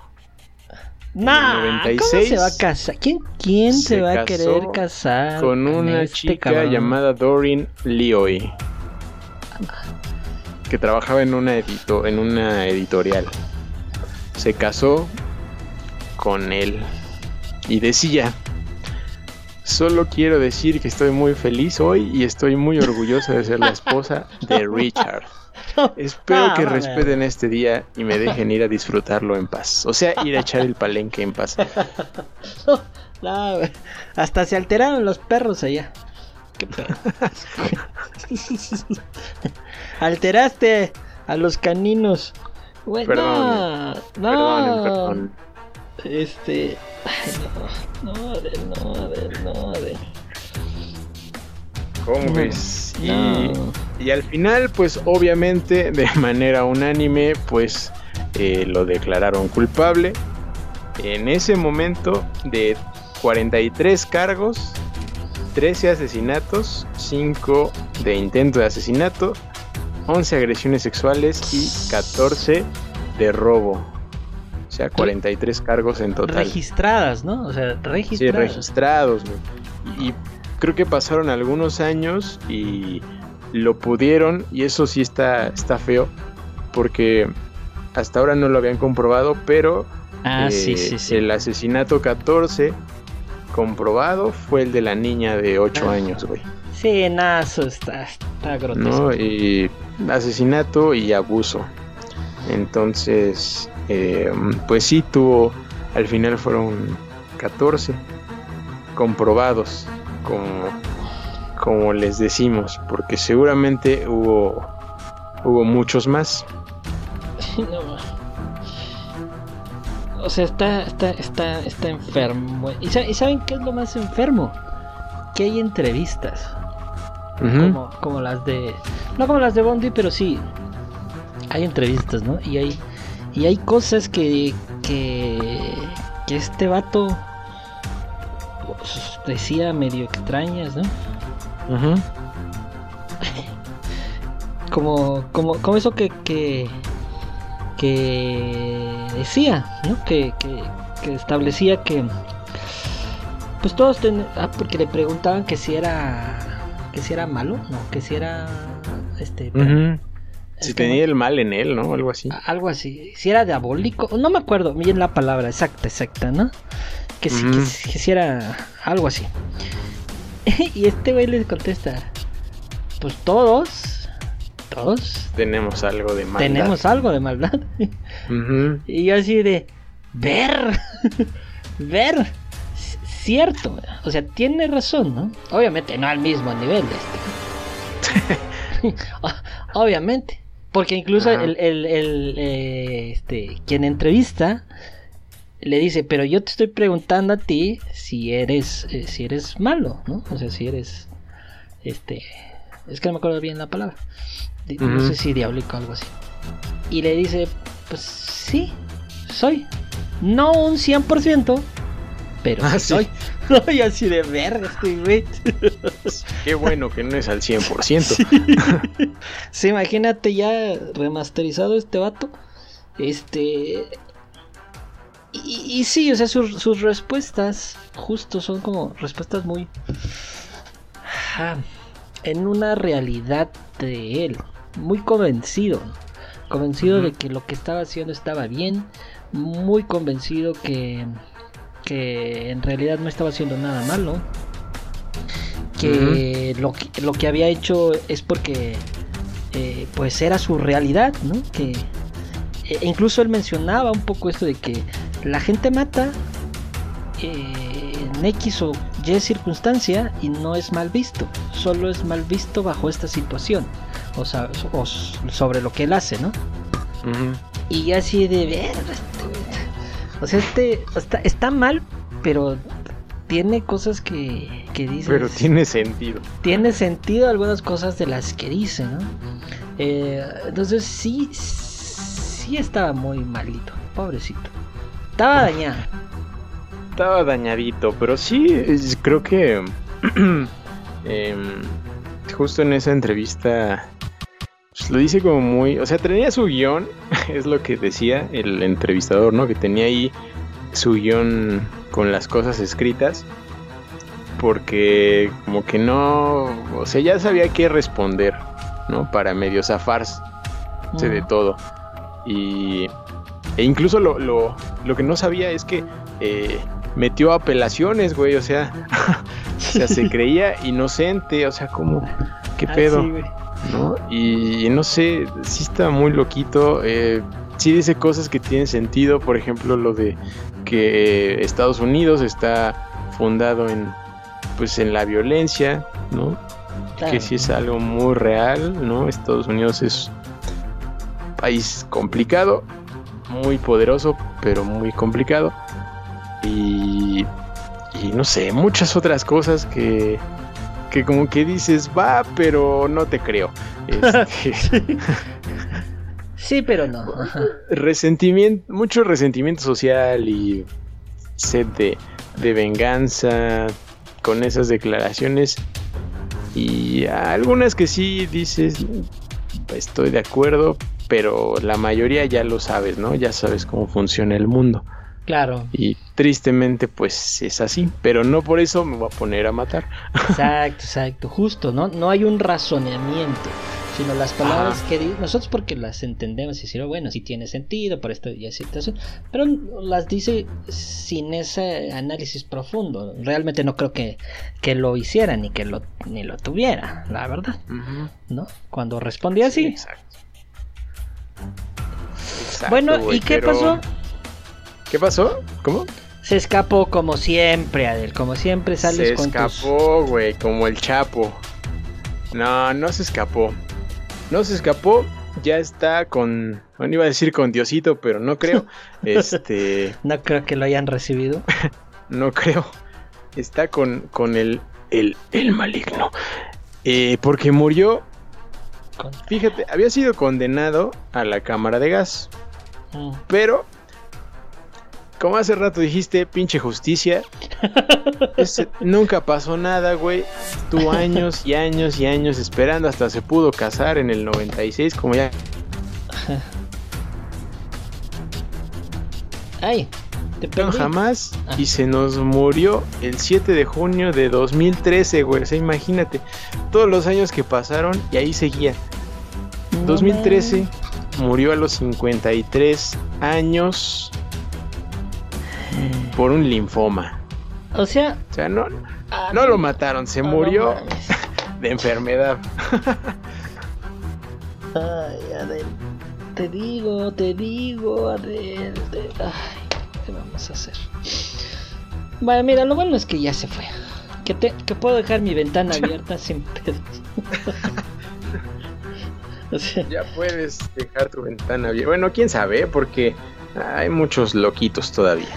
Speaker 3: Nah, ¿cómo
Speaker 2: 96
Speaker 3: se va a casar? ¿Quién, quién se,
Speaker 2: se
Speaker 3: va a querer casar
Speaker 2: con una
Speaker 3: este
Speaker 2: chica
Speaker 3: cabrón?
Speaker 2: llamada Doreen Leoy que trabajaba en una edito en una editorial se casó con él y decía solo quiero decir que estoy muy feliz hoy y estoy muy orgullosa de ser la esposa de Richard espero
Speaker 3: Ah,
Speaker 2: que respeten este día y me dejen ir a disfrutarlo en paz o sea ir a echar el palenque en paz
Speaker 3: No. Hasta se alteraron los perros allá. ¿Qué? Alteraste a los caninos. Güey, no, no.
Speaker 2: Perdonen, perdón.
Speaker 3: Este. Ay, no. No, a ver, no, a ver, no, a ver.
Speaker 2: ¿Cómo ves? Y,
Speaker 3: no.
Speaker 2: y al final, pues obviamente, de manera unánime, pues eh, lo declararon culpable. En ese momento de 43 cargos, 13 asesinatos, 5 de intento de asesinato, 11 agresiones sexuales y 14 de robo. O sea, 43 cargos en total.
Speaker 3: Registradas, ¿no? O sea, registradas. Sí,
Speaker 2: registrados. Y creo que pasaron algunos años y lo pudieron, y eso sí está, está feo, porque hasta ahora no lo habían comprobado, pero
Speaker 3: ah, sí, sí, sí.
Speaker 2: el asesinato 14 comprobado fue el de la niña de 8 ah. años, güey.
Speaker 3: Sí, nada, eso está, está grotesco.
Speaker 2: ¿No? Y asesinato y abuso. Entonces, eh, pues sí tuvo, al final fueron 14 comprobados, como, como les decimos, porque seguramente hubo, hubo muchos más.
Speaker 3: no, o sea, está, está, está, está enfermo. ¿Y, saben qué es lo más enfermo? Que hay entrevistas. como, como las de. No como las de Bondi, pero sí. Hay entrevistas, ¿no? Y hay. Y hay cosas que. que. que este vato. Decía medio extrañas, ¿no? como, como, como eso que, que que decía, ¿no? que, que, establecía que pues todos ah, porque le preguntaban que si era que si era malo, no, que si era este
Speaker 2: si tenía el mal en él, ¿no? Algo así.
Speaker 3: Algo así. Si era diabólico, no me acuerdo bien la palabra exacta, exacta, ¿no? Que, si, que, si era algo así. y este güey le contesta, pues todos todos
Speaker 2: tenemos algo de maldad.
Speaker 3: Tenemos algo de maldad. Y yo así de ver, ver, cierto. O sea, tiene razón, ¿no? Obviamente no al mismo nivel este. Obviamente. Porque incluso el, el, eh, este, quien entrevista le dice, pero yo te estoy preguntando a ti si eres, eh, si eres malo, ¿no? O sea, si eres, este, es que no me acuerdo bien la palabra no sé si diabólico o algo así. Y le dice, pues sí, soy. No un 100%, pero ah, soy. Soy así de verga estoy güey.
Speaker 2: Qué bueno que no es al 100%.
Speaker 3: Sí. imagínate ya remasterizado este vato. Este... Y, sí, o sea, sus respuestas justo son como respuestas muy... en una realidad de él muy convencido, convencido de que lo que estaba haciendo estaba bien, muy convencido que, que en realidad no estaba haciendo nada malo, que, lo, que lo que había hecho es porque eh, pues era su realidad, ¿no? Que e incluso él mencionaba un poco esto de que la gente mata eh, en X o Y circunstancia y no es mal visto, solo es mal visto bajo esta situación. O, sea, sobre lo que él hace, ¿no? Y así de ver, o sea, este está, mal, pero tiene cosas que, que dice.
Speaker 2: Pero tiene sentido.
Speaker 3: Tiene sentido algunas cosas de las que dice, ¿no? Eh, entonces sí, sí estaba muy malito, pobrecito. Estaba dañado.
Speaker 2: Estaba dañadito, pero sí, creo que em, justo en esa entrevista pues, lo dice como muy, o sea, tenía su guion, es lo que decía el entrevistador, ¿no? Que tenía ahí su guion con las cosas escritas, porque como que no, o sea, ya sabía qué responder, ¿no? Para medio zafarse de todo. Y, e incluso lo, lo, lo, que no sabía es que eh, metió apelaciones, güey, o sea, o sea, se creía inocente, o sea, como, ¿qué ah, pedo? ¿No? Y no sé, sí está muy loquito. Eh, sí dice cosas que tienen sentido, por ejemplo, lo de que Estados Unidos está fundado en pues en la violencia, ¿no? Que sí es algo muy real, ¿no? Estados Unidos es un país complicado, muy poderoso, pero muy complicado. Y, y no sé, muchas otras cosas que, que como que dices, va, pero no te creo. Este,
Speaker 3: Sí, pero no.
Speaker 2: Resentimiento, mucho resentimiento social y sed de, de venganza con esas declaraciones. Y algunas que sí dices, estoy de acuerdo, pero la mayoría ya lo sabes, ¿no? Ya sabes cómo funciona el mundo.
Speaker 3: Claro.
Speaker 2: Y tristemente, pues es así, pero no por eso me voy a poner a matar.
Speaker 3: Exacto, exacto, justo, ¿no? No hay un razonamiento, sino las palabras que nosotros porque las entendemos y decir, oh, bueno, sí tiene sentido por esta y situación, pero las dice sin ese análisis profundo. Realmente no creo que, que lo hiciera ni que lo ni lo tuviera, la verdad. ¿No? Cuando respondía así. exacto. bueno, ¿y qué pasó?
Speaker 2: ¿Qué pasó? ¿Cómo?
Speaker 3: Se escapó como siempre, Adel. Como siempre sales
Speaker 2: se con Se escapó, güey, como el Chapo. No, no se escapó. No se escapó. Ya está con. Bueno, iba a decir con Diosito, pero no creo. este.
Speaker 3: No creo que lo hayan recibido.
Speaker 2: no creo. Está con, con el, el, el maligno. Eh, porque murió. Fíjate, había sido condenado a la cámara de gas. Mm. Pero como hace rato dijiste, pinche justicia. nunca pasó nada, güey. Tuvo años y años y años esperando. Hasta se pudo casar en el 96, como ya.
Speaker 3: Ay,
Speaker 2: te jamás. Ah. Y se nos murió el 7 de junio de 2013, güey. O sea, imagínate. Todos los años que pasaron y ahí seguía. 2013 murió a los 53 años por un linfoma.
Speaker 3: O sea,
Speaker 2: o sea no, no lo mataron, se murió de enfermedad.
Speaker 3: Ay, Adel, te digo, te digo, Adel, ay, ¿qué vamos a hacer? Bueno, mira, lo bueno es que ya se fue. Que, te, que puedo dejar mi ventana abierta sin pedos.
Speaker 2: o sea, ya puedes dejar tu ventana abierta. Bueno, quién sabe, porque hay muchos loquitos todavía.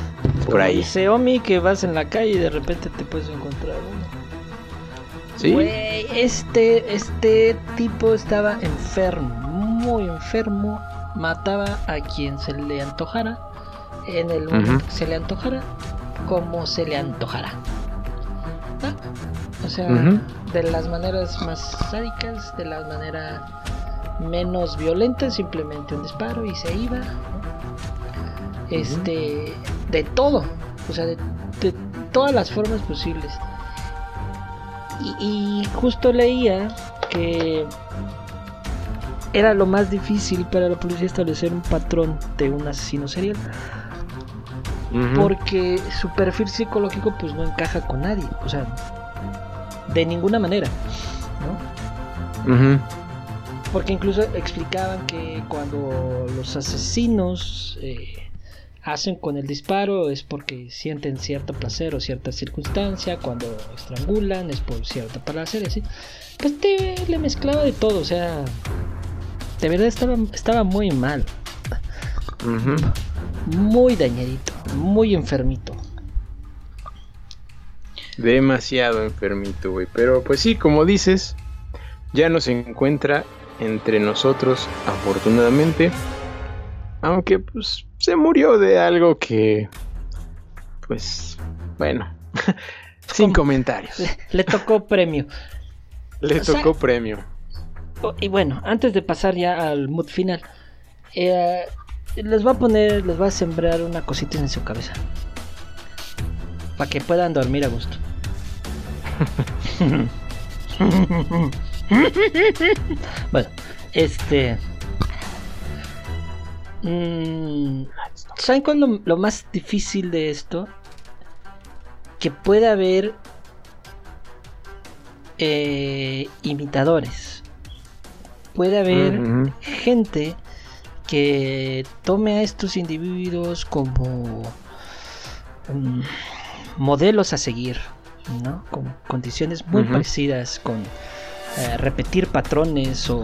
Speaker 2: Por ahí.
Speaker 3: Dice Omi que vas en la calle y de repente te puedes encontrar uno.
Speaker 2: Sí.
Speaker 3: este, este tipo estaba enfermo, muy enfermo. Mataba a quien se le antojara. En el momento que se le antojara. Como se le antojara. ¿Ah? O sea, de las maneras más sádicas, de las maneras menos violentas, simplemente un disparo y se iba este, de todo, o sea, de, todas las formas posibles. Y, justo leía que era lo más difícil para la policía establecer un patrón de un asesino serial. Porque su perfil psicológico pues no encaja con nadie, o sea, de ninguna manera, ¿no? Porque incluso explicaban que cuando los asesinos eh, hacen con el disparo es porque sienten cierto placer o cierta circunstancia, cuando estrangulan es por cierta placer, así. Pues te, le mezclaba de todo, o sea, de verdad estaba, estaba muy mal. Muy dañadito, muy enfermito.
Speaker 2: Demasiado enfermito, güey. Pero pues sí, como dices, ya no se encuentra entre nosotros, afortunadamente. Aunque pues se murió de algo que... Pues bueno, sin comentarios.
Speaker 3: Le, tocó premio.
Speaker 2: Le tocó premio.
Speaker 3: Y bueno, antes de pasar ya al mood final, eh, les voy a poner, les voy a sembrar una cosita en su cabeza. Para que puedan dormir a gusto. bueno, este... Mm, ¿Saben cuál es lo, más difícil de esto? Que puede haber eh, imitadores. Puede haber gente que tome a estos individuos como mm, modelos a seguir, ¿no? Con condiciones muy parecidas, con eh, repetir patrones o,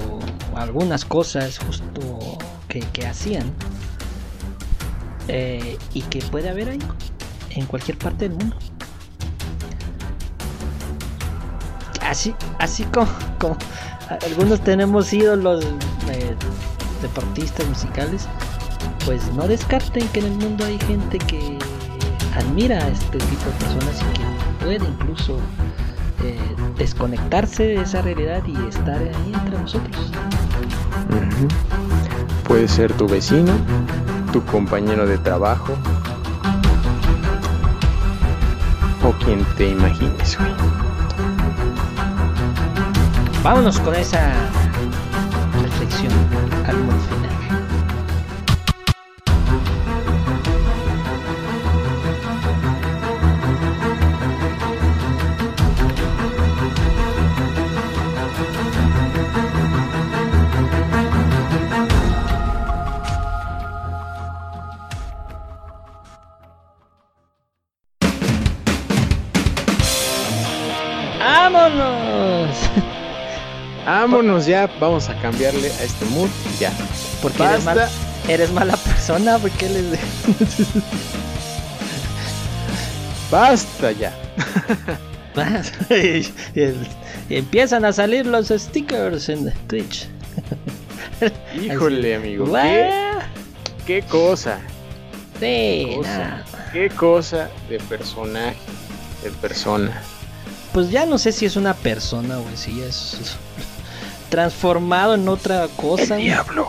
Speaker 3: algunas cosas justo que, hacían eh, y que puede haber ahí en cualquier parte del mundo. Así, así como, algunos tenemos ídolos eh, deportistas musicales, pues no descarten que en el mundo hay gente que admira a este tipo de personas y que puede incluso eh, desconectarse de esa realidad y estar ahí entre nosotros.
Speaker 2: Puede ser tu vecino, tu compañero de trabajo o quien te imagines, güey.
Speaker 3: Vámonos con esa reflexión al.
Speaker 2: Vámonos ya, vamos a cambiarle a este mood ya.
Speaker 3: Porque eres, eres, mala persona, porque les
Speaker 2: Basta ya.
Speaker 3: y, empiezan a salir los stickers en Twitch.
Speaker 2: Híjole, amigo. ¿qué, ¿qué, cosa.
Speaker 3: Sí,
Speaker 2: ¿Qué cosa, qué cosa de personaje, de persona.
Speaker 3: Pues ya no sé si es una persona o si es transformado en otra cosa.
Speaker 2: El diablo.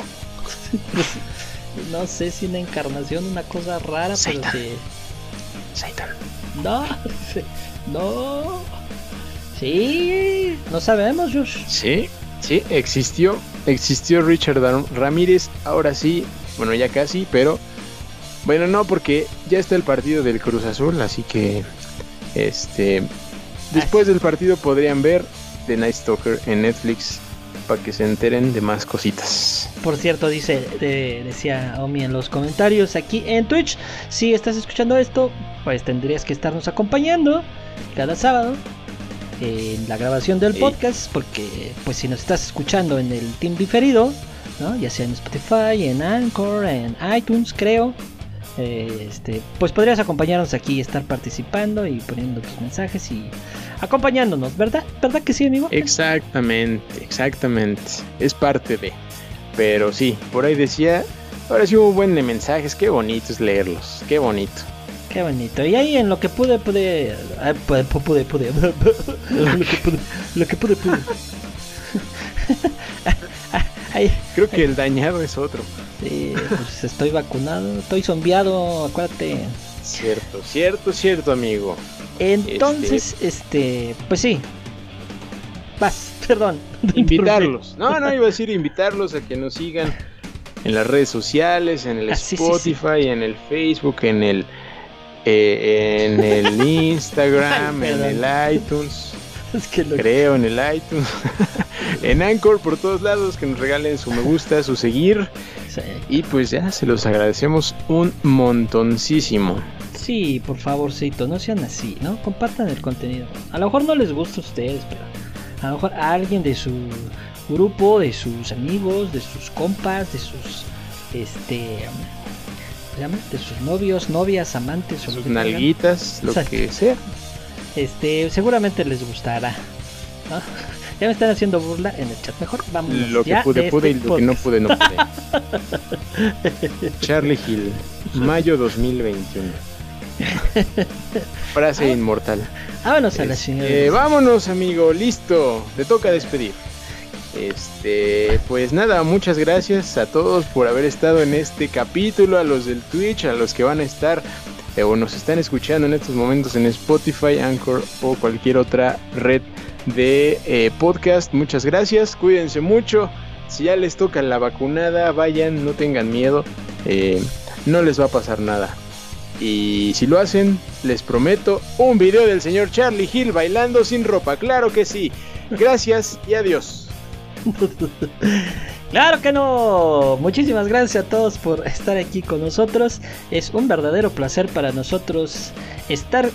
Speaker 3: no sé si una encarnación, una cosa rara, pero que.
Speaker 2: Satan.
Speaker 3: No, no. Sí, no sabemos, Josh.
Speaker 2: Sí, sí, existió. Existió Richard Ramírez. Ahora sí, bueno, ya casi, pero. Bueno, no, porque ya está el partido del Cruz Azul, así que. Este. Después del partido podrían ver The Night Stalker en Netflix para que se enteren de más cositas.
Speaker 3: Por cierto, dice, decía Omi en los comentarios aquí en Twitch, si estás escuchando esto, pues tendrías que estarnos acompañando cada sábado en la grabación del podcast, porque pues si nos estás escuchando en el team diferido, ¿no? ya sea en Spotify, en Anchor, en iTunes, creo, este, pues podrías acompañarnos aquí, y estar participando y poniendo tus mensajes y acompañándonos, ¿verdad? ¿Verdad que sí, amigo?
Speaker 2: Exactamente, exactamente. Es parte de. Pero sí, por ahí decía, ahora sí hubo buen de mensajes, qué bonito es leerlos, qué bonito.
Speaker 3: Qué bonito. Y ahí en lo que pude, pude. Ah, pude, pude, pude. lo que pude, lo que pude, pude.
Speaker 2: Creo que el dañado es otro.
Speaker 3: Sí, pues estoy vacunado, estoy zombiado, acuérdate.
Speaker 2: Cierto, cierto, cierto, amigo.
Speaker 3: Entonces, este, pues sí. Vas, perdón.
Speaker 2: Invitarlos. No, no, iba a decir invitarlos a que nos sigan en las redes sociales, en el ah, Spotify, en el Facebook, en el eh, en el Instagram, en el iTunes. Creo en el iTunes. en Anchor por todos lados que nos regalen su me gusta, su seguir. Y pues ya se los agradecemos un montoncísimo.
Speaker 3: Sí, por favorcito, no sean así, ¿no? Compartan el contenido. A lo mejor no les gusta a ustedes, pero a lo mejor a alguien de su grupo, de sus amigos, de sus compas, de sus este de sus novios, novias, amantes,
Speaker 2: sus nalguitas, lo que sea.
Speaker 3: Este, seguramente les gustará. Ya me están haciendo burla en el chat. Mejor vamos.
Speaker 2: Lo que pude, pude y lo que no pude, no pude. Charlie Hill, mayo 2021. Frase inmortal.
Speaker 3: Vámonos a la señora.
Speaker 2: Eh, vámonos, amigo, listo. Te toca despedir. Este, pues nada, muchas gracias a todos por haber estado en este capítulo, a los del Twitch, a los que van a estar eh, o nos están escuchando en estos momentos en Spotify, Anchor o cualquier otra red de eh, podcast. Muchas gracias, cuídense mucho. Si ya les toca la vacunada, vayan, no tengan miedo, no les va a pasar nada. Y si lo hacen, les prometo un video del señor Charlie Hill bailando sin ropa. Claro que sí. Gracias y adiós.
Speaker 3: Claro que no. Muchísimas gracias a todos por estar aquí con nosotros. Es un verdadero placer para nosotros estar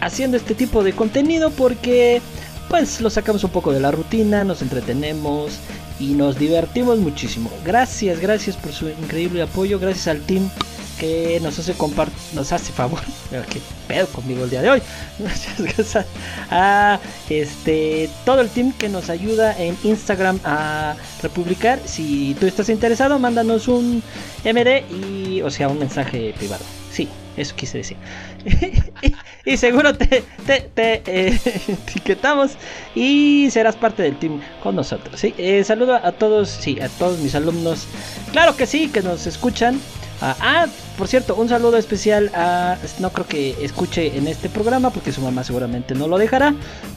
Speaker 3: haciendo este tipo de contenido porque pues lo sacamos un poco de la rutina, nos entretenemos y nos divertimos muchísimo. Gracias, gracias por su increíble apoyo, gracias al team que nos hace compart nos hace favor. Qué pedo conmigo el día de hoy. Gracias a este todo el team que nos ayuda en Instagram a republicar. Si tú estás interesado, mándanos un MD y o sea un mensaje privado. Sí, eso quise decir. y, seguro te, eh, etiquetamos y serás parte del team con nosotros. ¿sí? Eh, saludo a todos, sí, a todos mis alumnos. Claro que sí, que nos escuchan. Ah, ah, por cierto, un saludo especial a. No creo que escuche en este programa porque su mamá seguramente no lo dejará.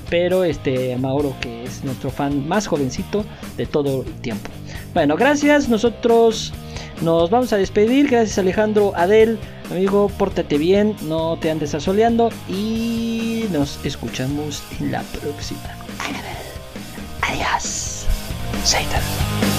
Speaker 3: Pero este, Mauro, que es nuestro fan más jovencito de todo el tiempo. Bueno, gracias. Nosotros nos vamos a despedir. Gracias, Alejandro Adel. Amigo, pórtate bien, no te andes asoleando. Y nos escuchamos en la próxima. Adiós. Satan.